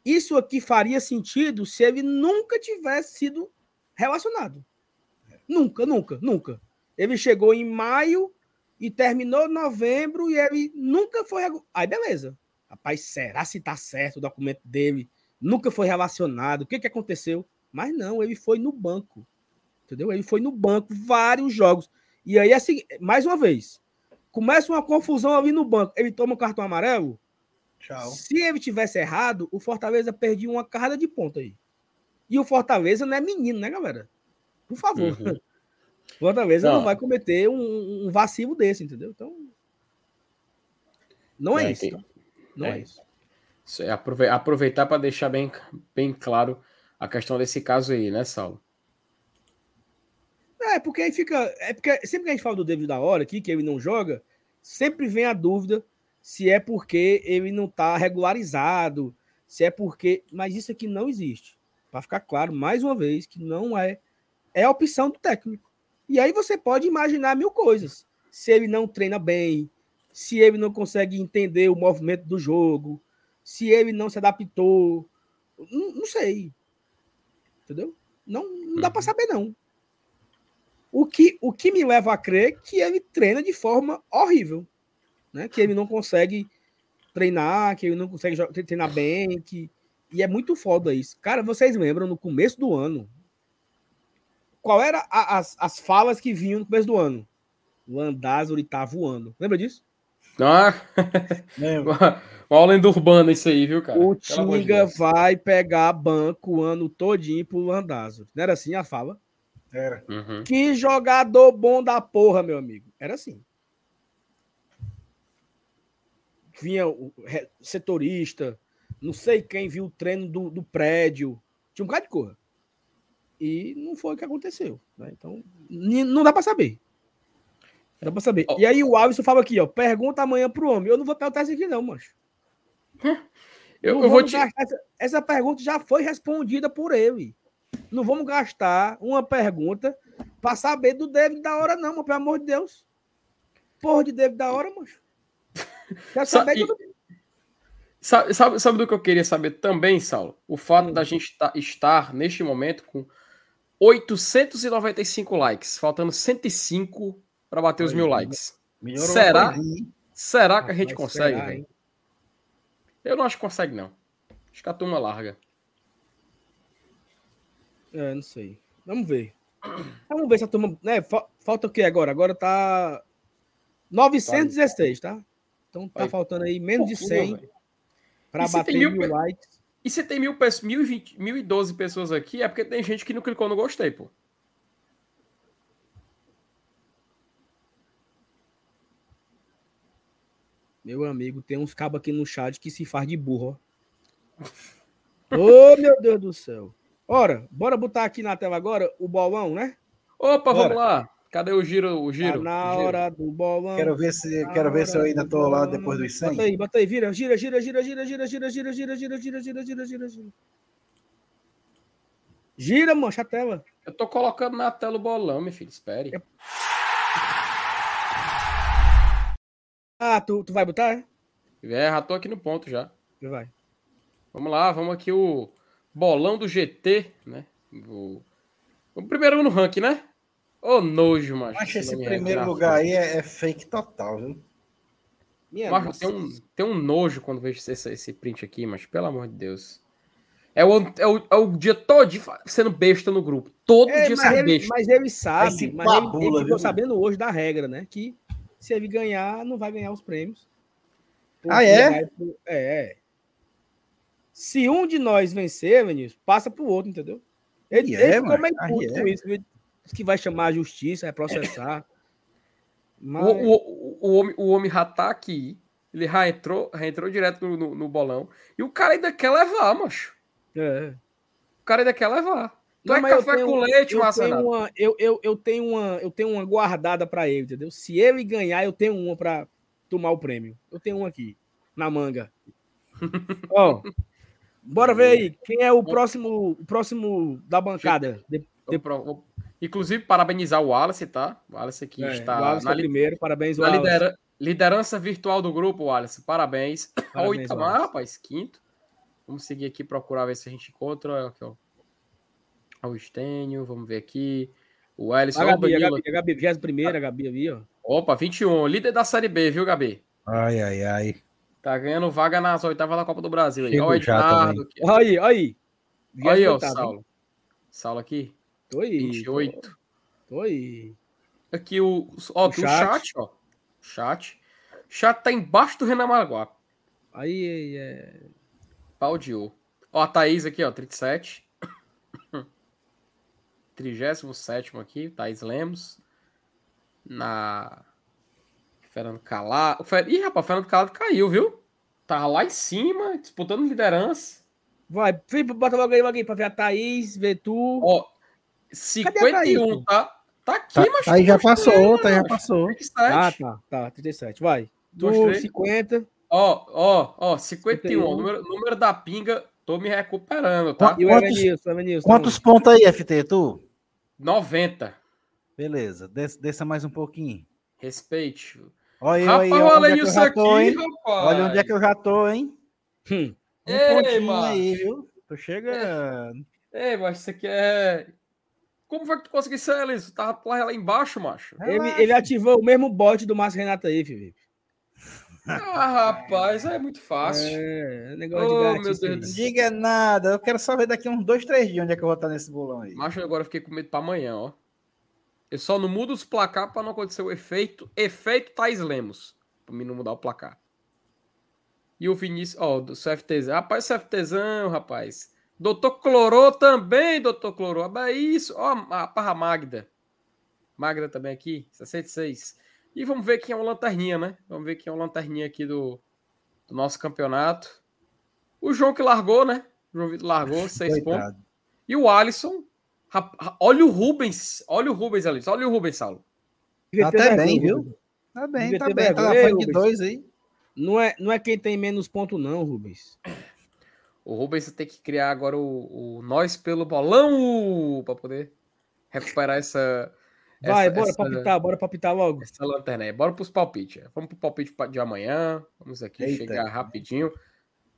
Isso aqui faria sentido se ele nunca tivesse sido relacionado. Nunca, nunca, nunca. Ele chegou em maio e terminou em novembro e ele nunca foi. Aí, beleza. Rapaz, será se tá certo o documento dele? Nunca foi relacionado. O que, que aconteceu? Mas não, ele foi no banco. Entendeu? Ele foi no banco vários jogos. E aí, assim, mais uma vez, começa uma confusão ali no banco. Ele toma um cartão amarelo. Tchau. Se ele tivesse errado, o Fortaleza perdia uma carga de ponta aí. E o Fortaleza não é menino, né, galera? Por favor. Uhum. O Fortaleza não. não vai cometer um, um, vacilo desse, entendeu? Então. Não é, é isso. Tá? Não é, é isso. isso é aproveitar para deixar bem, bem claro a questão desse caso aí, né, Saulo? É, porque aí fica. É porque sempre que a gente fala do David da hora aqui, que ele não joga, sempre vem a dúvida se é porque ele não está regularizado, se é porque. Mas isso aqui não existe. Para ficar claro, mais uma vez, que não é. É a opção do técnico. E aí você pode imaginar mil coisas. Se ele não treina bem, se ele não consegue entender o movimento do jogo, se ele não se adaptou. Não, não sei. Entendeu? Não, não dá para uhum. saber, não. O que, o que me leva a crer que ele treina de forma horrível. Né? Que ele não consegue treinar, que ele não consegue treinar bem, que... e é muito foda isso. Cara, vocês lembram no começo do ano? Qual era a, as, as falas que vinham no começo do ano? O Andázuri tá voando. Lembra disso? Ah, uma, uma lenda urbana isso aí, viu, cara? O Tinga vai pegar banco o ano todinho pro Landázuri. Não era assim a fala? Era. Uhum. Que jogador bom da porra, meu amigo. Era assim. Vinha o setorista, não sei quem viu o treino do, do prédio. Tinha um bocado de cor. E não foi o que aconteceu. Né? Então, não dá para saber. Dá pra saber. E aí o Alisson fala aqui, ó. Pergunta amanhã pro homem. Eu não vou perguntar isso aqui, não, mancho. Eu, eu vou te... Essa, essa, pergunta já foi respondida por ele. Não vamos gastar uma pergunta para saber do David da hora, não, mano, pelo amor de Deus. Porra de David da hora, mancho. Do... sabe, sabe, sabe, do que eu queria saber também, Saulo? O fato hum. da gente tá, estar neste momento com 895 likes, faltando 105 para bater os mil likes. Será? Será que a gente consegue, velho? Eu não acho que consegue, não. Acho que a turma larga. É, não sei. Vamos ver. Vamos ver se a turma. Né, falta o que agora? Agora tá 916, tá? Então tá faltando aí menos de 100 para bater mil, mil likes. E se tem mil, mil, mil e doze pessoas aqui, é porque tem gente que não clicou no gostei, pô. Meu amigo, tem uns cabos aqui no chat que se faz de burro. Ô, oh, meu Deus do céu. Ora, bora botar aqui na tela agora o bolão, né? Opa, bora. vamos lá. Cadê o giro? O giro? Tá na giro. hora do bolão. Quero ver se, quero ver se eu ainda tô lá depois dos 100. Bota aí, bota aí, vira, gira, gira, gira, gira, gira, gira, gira, gira, gira, gira, gira, gira, gira, gira. Gira, mancha a tela. Eu tô colocando na tela o bolão, meu filho. Espere. Ah, tu, tu vai botar? É? é, já tô aqui no ponto já. Vai. Vamos lá, vamos aqui o bolão do GT, né? O, o primeiro no ranking, né? Ô, nojo, macho. Acho esse primeiro lugar aí é, é, fake total, viu? Macho, tem um, tem um nojo quando vejo esse, esse print aqui, mas pelo amor de Deus. É o, é o, é o dia todo sendo besta no grupo. Todo é, dia sendo ele, besta. Mas ele sabe, mas ele, ele ficou sabendo hoje da regra, né? Que se ele ganhar, não vai ganhar os prêmios. Ah, é? é? É. Se um de nós vencer, Vinícius, passa pro outro, entendeu? Ele, é, ele ficou meio puto é. com isso. Que vai chamar a justiça, vai processar. Mas... O, o, o, homem, o homem já tá aqui. Ele já entrou, já entrou direto no, no, no bolão. E o cara ainda quer levar, macho. É. O cara ainda quer levar. Tu é café tenho, com leite, eu tenho, uma, eu, eu, eu, tenho uma, eu tenho uma guardada para ele, entendeu? Se ele ganhar, eu tenho uma para tomar o prêmio. Eu tenho uma aqui, na manga. Ó, bora ver aí. Quem é o próximo, o próximo da bancada? De, de... Vou, Inclusive, parabenizar o Wallace, tá? O Wallace aqui É, está Wallace na, é primeiro, parabéns, na Wallace. lidera- liderança virtual do grupo, Wallace. Parabéns. Parabéns, o Itamar, Wallace. rapaz, quinto. Vamos seguir aqui, procurar ver se a gente encontra. Aqui, ó. Ó, O Estênio, vamos ver aqui. O Ellison, A ó, o Gabi, a Danilo. Gabi, a Gabi, 21 a Gabi ali, ó. Opa, 21. Líder da Série B, viu, Gabi? Ai, ai, ai. Tá ganhando vaga nas oitavas da Copa do Brasil. Ó, o Ednardo. Olha aí, olha aí. Olha aí, ó, 28º, hein? Saulo. Saulo aqui. Tô aí. 28. Tô, tô aí. Aqui o. Ó, O o chat. chat, ó. Chat. Chat tá embaixo do Renan Maranguape. Aí, é... Pau de ouro. Ó, a Thaís aqui, ó, 37. 37 aqui, Thaís Lemos. Na. Fernando Calado. Fer... Ih, rapaz, Fernando Calado caiu, viu? Tava lá em cima, disputando liderança. Vai, Felipe, bota logo aí, logo aí, pra ver a Thaís, ver tu. Ó, 51, pô? tá? Tá aqui, Tá, mas. aí já passou, tá, já passou. 37. Ah, tá, tá, 37, vai. Mostrei. 50. Ó, ó, ó, 51. 51. Número, número da pinga, tô me recuperando, tá? E o Quantos- Evanilson, Evanilson. Quantos pontos aí, FT, tu? 90. Beleza, desça, desça mais um pouquinho. Respeite. Olha Rapaz, aí, olha onde é que eu isso já aqui, tô, hein? rapaz. Olha onde é que eu já tô, hein? Hum. Um Ei, pontinho macho. aí, viu? Tu chega... Ei, mas isso aqui é. Como foi que tu conseguiu ser isso? Tava lá, lá embaixo, macho. Ele, ele ativou o mesmo bot do Márcio Renato aí, Felipe. Ah, rapaz, é muito fácil. É, negócio Oh, de meu. Deus diga nada, eu quero só ver daqui uns dois, três dias onde é que eu vou estar nesse bolão aí. Macho, agora eu fiquei com medo pra amanhã, ó. Eu só não mudo os placar pra não acontecer o efeito. Efeito Thais Lemos. Pra mim não mudar o placar. E o Vinícius, ó, do CFTZ. Rapaz, CFTzão, rapaz. Doutor Clorô também, doutor Clorô. Ah, é isso. Ó, a Parra Magda. Magda também aqui, 66. E vamos ver quem é o Lanterninha, né? Vamos ver quem é o Lanterninha aqui do, do nosso campeonato. O João que largou, né? O João Vitor largou, seis pontos. E o Alisson. Olha o Rubens. Olha o Rubens ali. Olha o Rubens, Saulo. Tá até bem, viu? Tá bem, tá bem. Tá na frente de dois aí. Não é, não é quem tem menos ponto, não, Rubens. O Rubens tem que criar agora o, o Nós pelo Bolão para poder recuperar essa. Vai, essa, bora essa, palpitar, bora palpitar logo. essa lanterna aí. Bora pros palpites. Vamos pro palpite pa- de amanhã. Vamos aqui Eita. chegar rapidinho.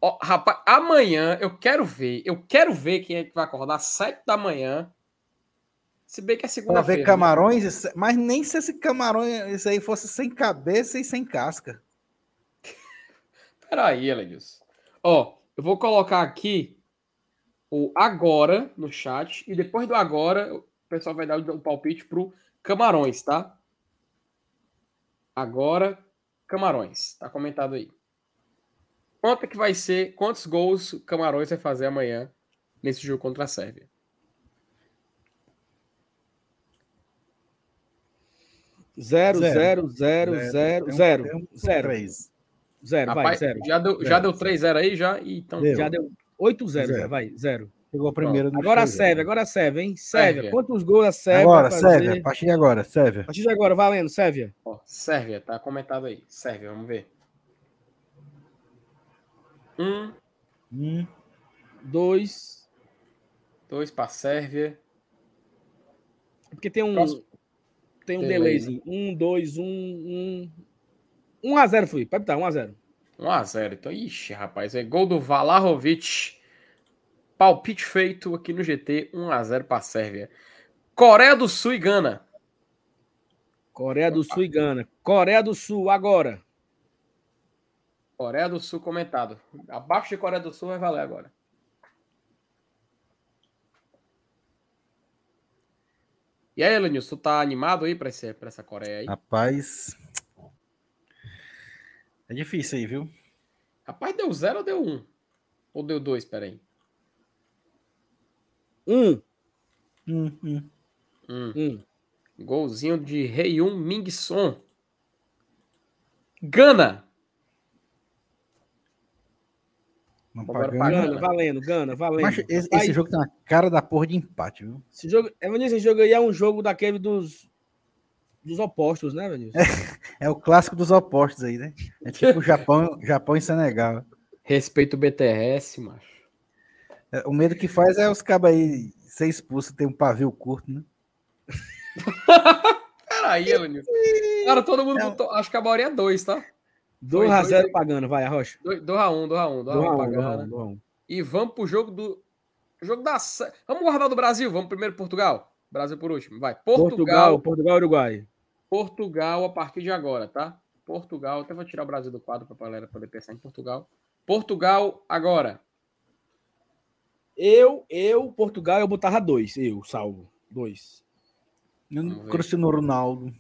Ó, rapaz, amanhã eu quero ver. Eu quero ver quem é que vai acordar às 7 da manhã. Se bem que é Pra ver segunda-feira. né? camarões, esse- mas nem se esse camarão esse aí fosse sem cabeça e sem casca. Peraí, Elenilson. Ó, eu vou colocar aqui o agora no chat e depois do agora o pessoal vai dar o palpite pro Camarões, tá? Agora, Camarões. Tá comentado aí. Quanto é que vai ser, quantos gols o Camarões vai fazer amanhã nesse jogo contra a Sérvia? Zero, Zero. zero, zero, zero, Tem um- zero, tem um zero, três. zero, vai, Rapaz, zero. já deu, já Zero. deu 3-0 aí já? E então, Deu. Já deu 8 0 Zero. já, vai, zero. Chegou primeiro Agora a Sérvia, agora a Sérvia, hein? Sérvia, Sérvia. quantos gols a Sérvia Agora, vai fazer? Sérvia, a partir de agora, Sérvia. A partir de agora, valendo, Sérvia. ó, Sérvia, tá comentado aí. Sérvia, vamos ver. Um, Um, Dois. dois para Sérvia. Porque tem um. Próximo. Tem um Delay. delayzinho. Um, dois, um, um. 1 a 0 fui. Pode estar, 1 a 0 1x0. Então, ixi, rapaz, é gol do Valahovic. Palpite feito aqui no GT, 1x0 para Sérvia. Coreia do Sul e Gana. Coreia do Sul e Gana. Coreia do Sul, agora. Coreia do Sul comentado. Abaixo de Coreia do Sul vai valer agora. E aí, Elenilson, tu tá animado aí pra, esse, pra essa Coreia aí? rapaz. É difícil aí, viu? Rapaz, deu 0 ou deu 1? Um? Ou deu 2, peraí. Um. Hum, hum. Um. Um. Golzinho de Reiun Mingson. Gana. Não pra Gana, Gana. valendo, Gana, valendo. Mas esse, esse jogo tem uma cara da porra de empate, viu? Esse jogo, esse jogo aí é um jogo daquele dos. Dos opostos, né, Evanilson? É o clássico dos opostos aí, né? É tipo o Japão, Japão e Senegal. Respeito o BTS, macho. É, O medo que faz é os cabos aí ser expulsos, ter um pavio curto, né? Peraí, Elenilson. Cara, todo mundo botou. Acho que a maioria é dois, tá? 2 a dois 0 aí. pagando, vai, Arrocha. 2x1, 2x1, 2x1, 2 a 1, 2 a 1, pagando. 2 a 1. E vamos pro jogo do. Jogo da. Vamos guardar do Brasil. Vamos primeiro Portugal. Brasil por último. Vai. Portugal, Portugal. Portugal, Uruguai. Portugal a partir de agora, tá? Portugal. Até vou tirar o Brasil do quadro pra galera poder pensar em Portugal. Portugal agora. Eu, eu, Portugal, eu botava 2. Eu, salvo. 2. Vamos ver. Cristiano Ronaldo.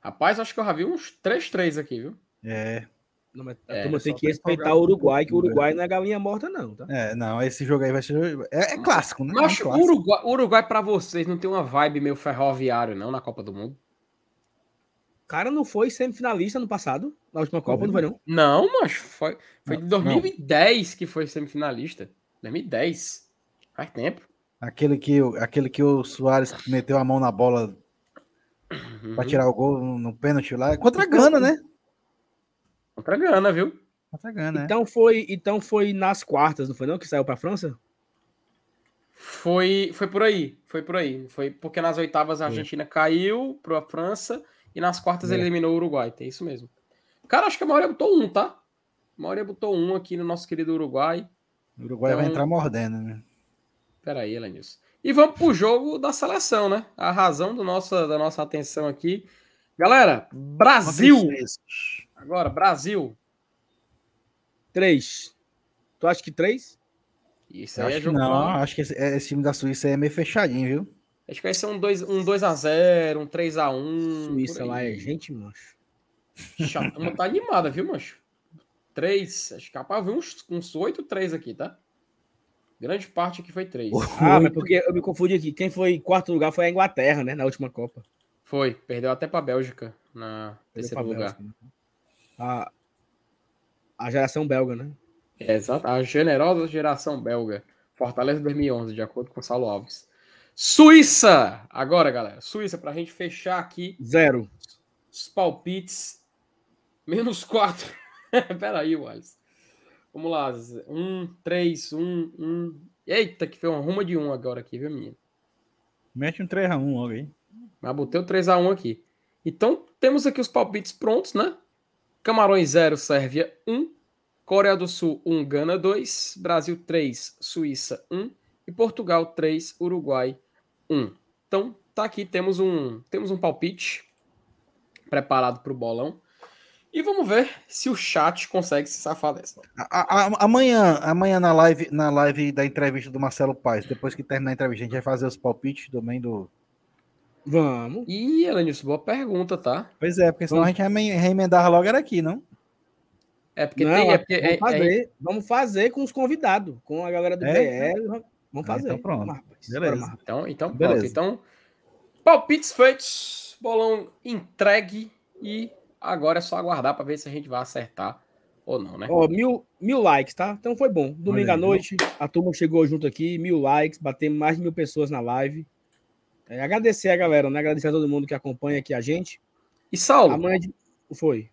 Rapaz, acho que eu já vi uns 3-3 aqui, viu? É. Não, mas a É, turma tem que respeitar o Uruguai, que o. Uruguai não é galinha morta, não, tá? É, não, esse jogo aí vai ser. É, é clássico, né? É um Mas clássico. Uruguai, Uruguai pra vocês não tem uma vibe meio ferroviário, não, na Copa do Mundo? O cara não foi semifinalista no passado, na última Copa, não foi não? Não, mas foi, foi de Não, 2010 que foi semifinalista. 2010. Faz tempo. Aquele que, o- aquele que o Soares meteu a mão na bola Uhum. pra tirar o gol no, no pênalti lá. Contra a Gana, né? Contra a Gana, viu? Contra a Gana, né? Então foi, então foi nas quartas, não foi não? Que saiu pra França? Foi, foi por aí. Foi por aí. Foi porque nas oitavas a Argentina caiu pra França e nas quartas É. ele eliminou o Uruguai. Tem isso mesmo. Cara, acho que a maioria botou um, tá? A maioria botou um aqui no nosso querido Uruguai. O Uruguai vai Então- entrar mordendo, né? Pera aí, Elenilson. E vamos pro jogo da seleção, né? A razão do nossa, da nossa atenção aqui. Galera, Brasil! Agora, Brasil. 3. Tu acha que 3? Isso aí acho é que jogo não, bom. acho que esse, esse time da Suíça aí é meio fechadinho, viu? Acho que vai ser um 2x0, um 2x0, um 3x1. Suíça lá é gente, mancho. A turma tá animada, viu, mancho? 3. Acho que capaz ver uns, uns 8, 3 aqui, tá? Grande parte aqui foi 3. Ah, mas porque eu me confundi aqui. Quem foi em quarto lugar foi a Inglaterra, né? Na última Copa. Foi. Perdeu até pra Bélgica na terceiro lugar. Bélgica, né? A, a geração belga, né? É, exato. A generosa geração belga. Fortaleza 2011, de acordo com o Saulo Alves. Suíça! Agora, galera. Suíça, pra gente fechar aqui Zero. os palpites. Menos 4. Peraí, Wallace. Vamos lá. 1, 3, 1, 1. Eita, que foi uma ruma de 1 agora aqui, viu, menino? Mete um 3x1 logo aí. Mas botei o 3x1 aqui. Então, temos aqui os palpites prontos, né? Camarões 0, Sérvia 1. Coreia do Sul 1, Gana 2. Brasil 3, Suíça 1. E Portugal 3, Uruguai 1. Então, tá aqui, temos um, temos um palpite preparado para o bolão. E vamos ver se o chat consegue se safar dessa. Amanhã, amanhã na live, na live da entrevista do Marcelo Paes, depois que terminar a entrevista, a gente vai fazer os palpites também do. Vamos. E, Elenilson, boa pergunta, tá? Pois é, porque senão a gente reemendava logo era aqui, não? É porque Não, tem. É porque, vamos, é- é- fazer, vamos fazer com os convidados, com a galera do É? BL. Vamos Ah, fazer. então pronto. Vamos, rapaz. Beleza. Marcos. Então, então pronto. Beleza. Então, palpites feitos, bolão entregue e agora é só aguardar para ver se a gente vai acertar ou não, né? Ó, mil, mil likes, tá? Então foi bom. Domingo Olha à aí, noite, a turma chegou junto aqui, mil likes, batemos mais de mil pessoas na live. É, agradecer a galera, né? Agradecer a todo mundo que acompanha aqui a gente. E Saulo, Amanhã de... foi.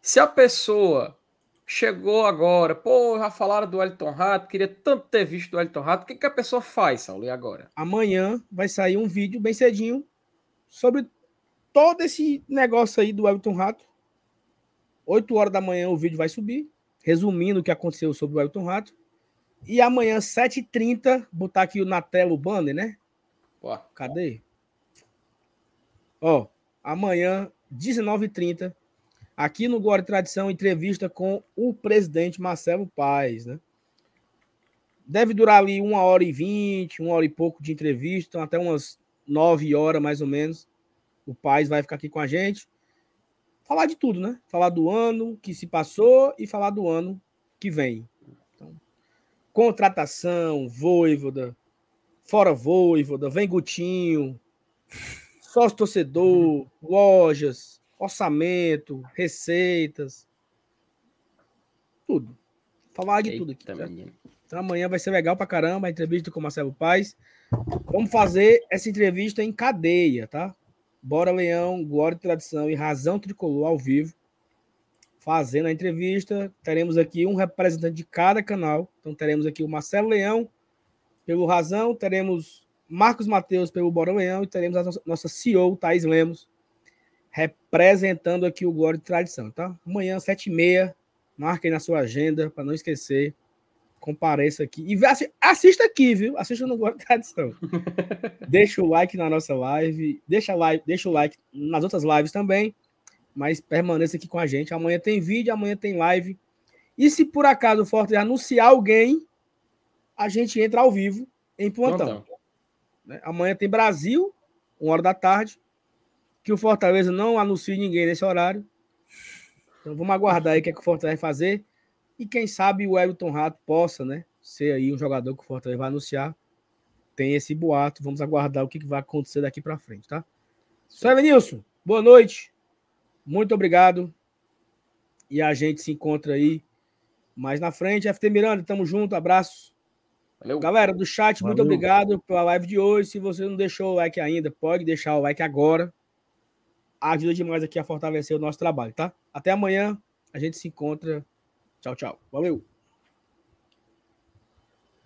se a pessoa chegou agora, pô, já falaram do Elton Rato, queria tanto ter visto do Elton Rato, o que, que a pessoa faz, Saulo, e agora? Amanhã vai sair um vídeo bem cedinho sobre todo esse negócio aí do Elton Rato. 8 horas da manhã o vídeo vai subir, resumindo o que aconteceu sobre o Elton Rato. E amanhã, 7h30, botar aqui na tela o banner, né? Pô, Cadê? Ó, amanhã, 19h30, aqui no Glória Tradição, entrevista com o presidente Marcelo Paes, né? Deve durar ali uma hora e vinte, uma hora e pouco de entrevista, até umas nove horas mais ou menos. O Paes vai ficar aqui com a gente. Falar de tudo, né? Falar do ano que se passou e falar do ano que vem. Então, contratação, voivoda, fora voivoda, vem Gutinho, sócio torcedor, lojas, orçamento, receitas, tudo. Falar de tudo aqui. eita, certo? menino. Então amanhã vai ser legal pra caramba a entrevista com o Marcelo Paes. Vamos fazer essa entrevista em cadeia, tá? Bora Leão, Glória e Tradição e Razão Tricolor ao vivo. Fazendo a entrevista, teremos aqui um representante de cada canal. Então teremos aqui o Marcelo Leão pelo Razão, teremos Marcos Mateus pelo Bora Leão e teremos a nossa CEO, Thaís Lemos, representando aqui o Glória de Tradição, tá? Amanhã, sete e meia, marquem na sua agenda para não esquecer. Compareça aqui e assista aqui, viu? Assista no Glória de Tradição. deixa o like na nossa live, deixa, like, deixa o like nas outras lives também, mas permaneça aqui com a gente. Amanhã tem vídeo, amanhã tem live. E se por acaso o Forte anunciar alguém, a gente entra ao vivo em plantão. Né? Amanhã tem Brasil, uma hora da tarde, que o Fortaleza não anuncie ninguém nesse horário. Então vamos aguardar aí o que, é que o Fortaleza vai fazer. E quem sabe o Elton Rato possa, né? Ser aí um jogador que o Fortaleza vai anunciar. Tem esse boato. Vamos aguardar o que, que vai acontecer daqui para frente, tá? Nilson, boa noite. Muito obrigado. E a gente se encontra aí mais na frente. FT Miranda, tamo junto. Abraço. Valeu. Galera do chat, Valeu. muito obrigado pela live de hoje. Se você não deixou o like ainda, pode deixar o like agora. Ajuda demais aqui a fortalecer o nosso trabalho, tá? Até amanhã. A gente se encontra. Tchau, tchau. Valeu.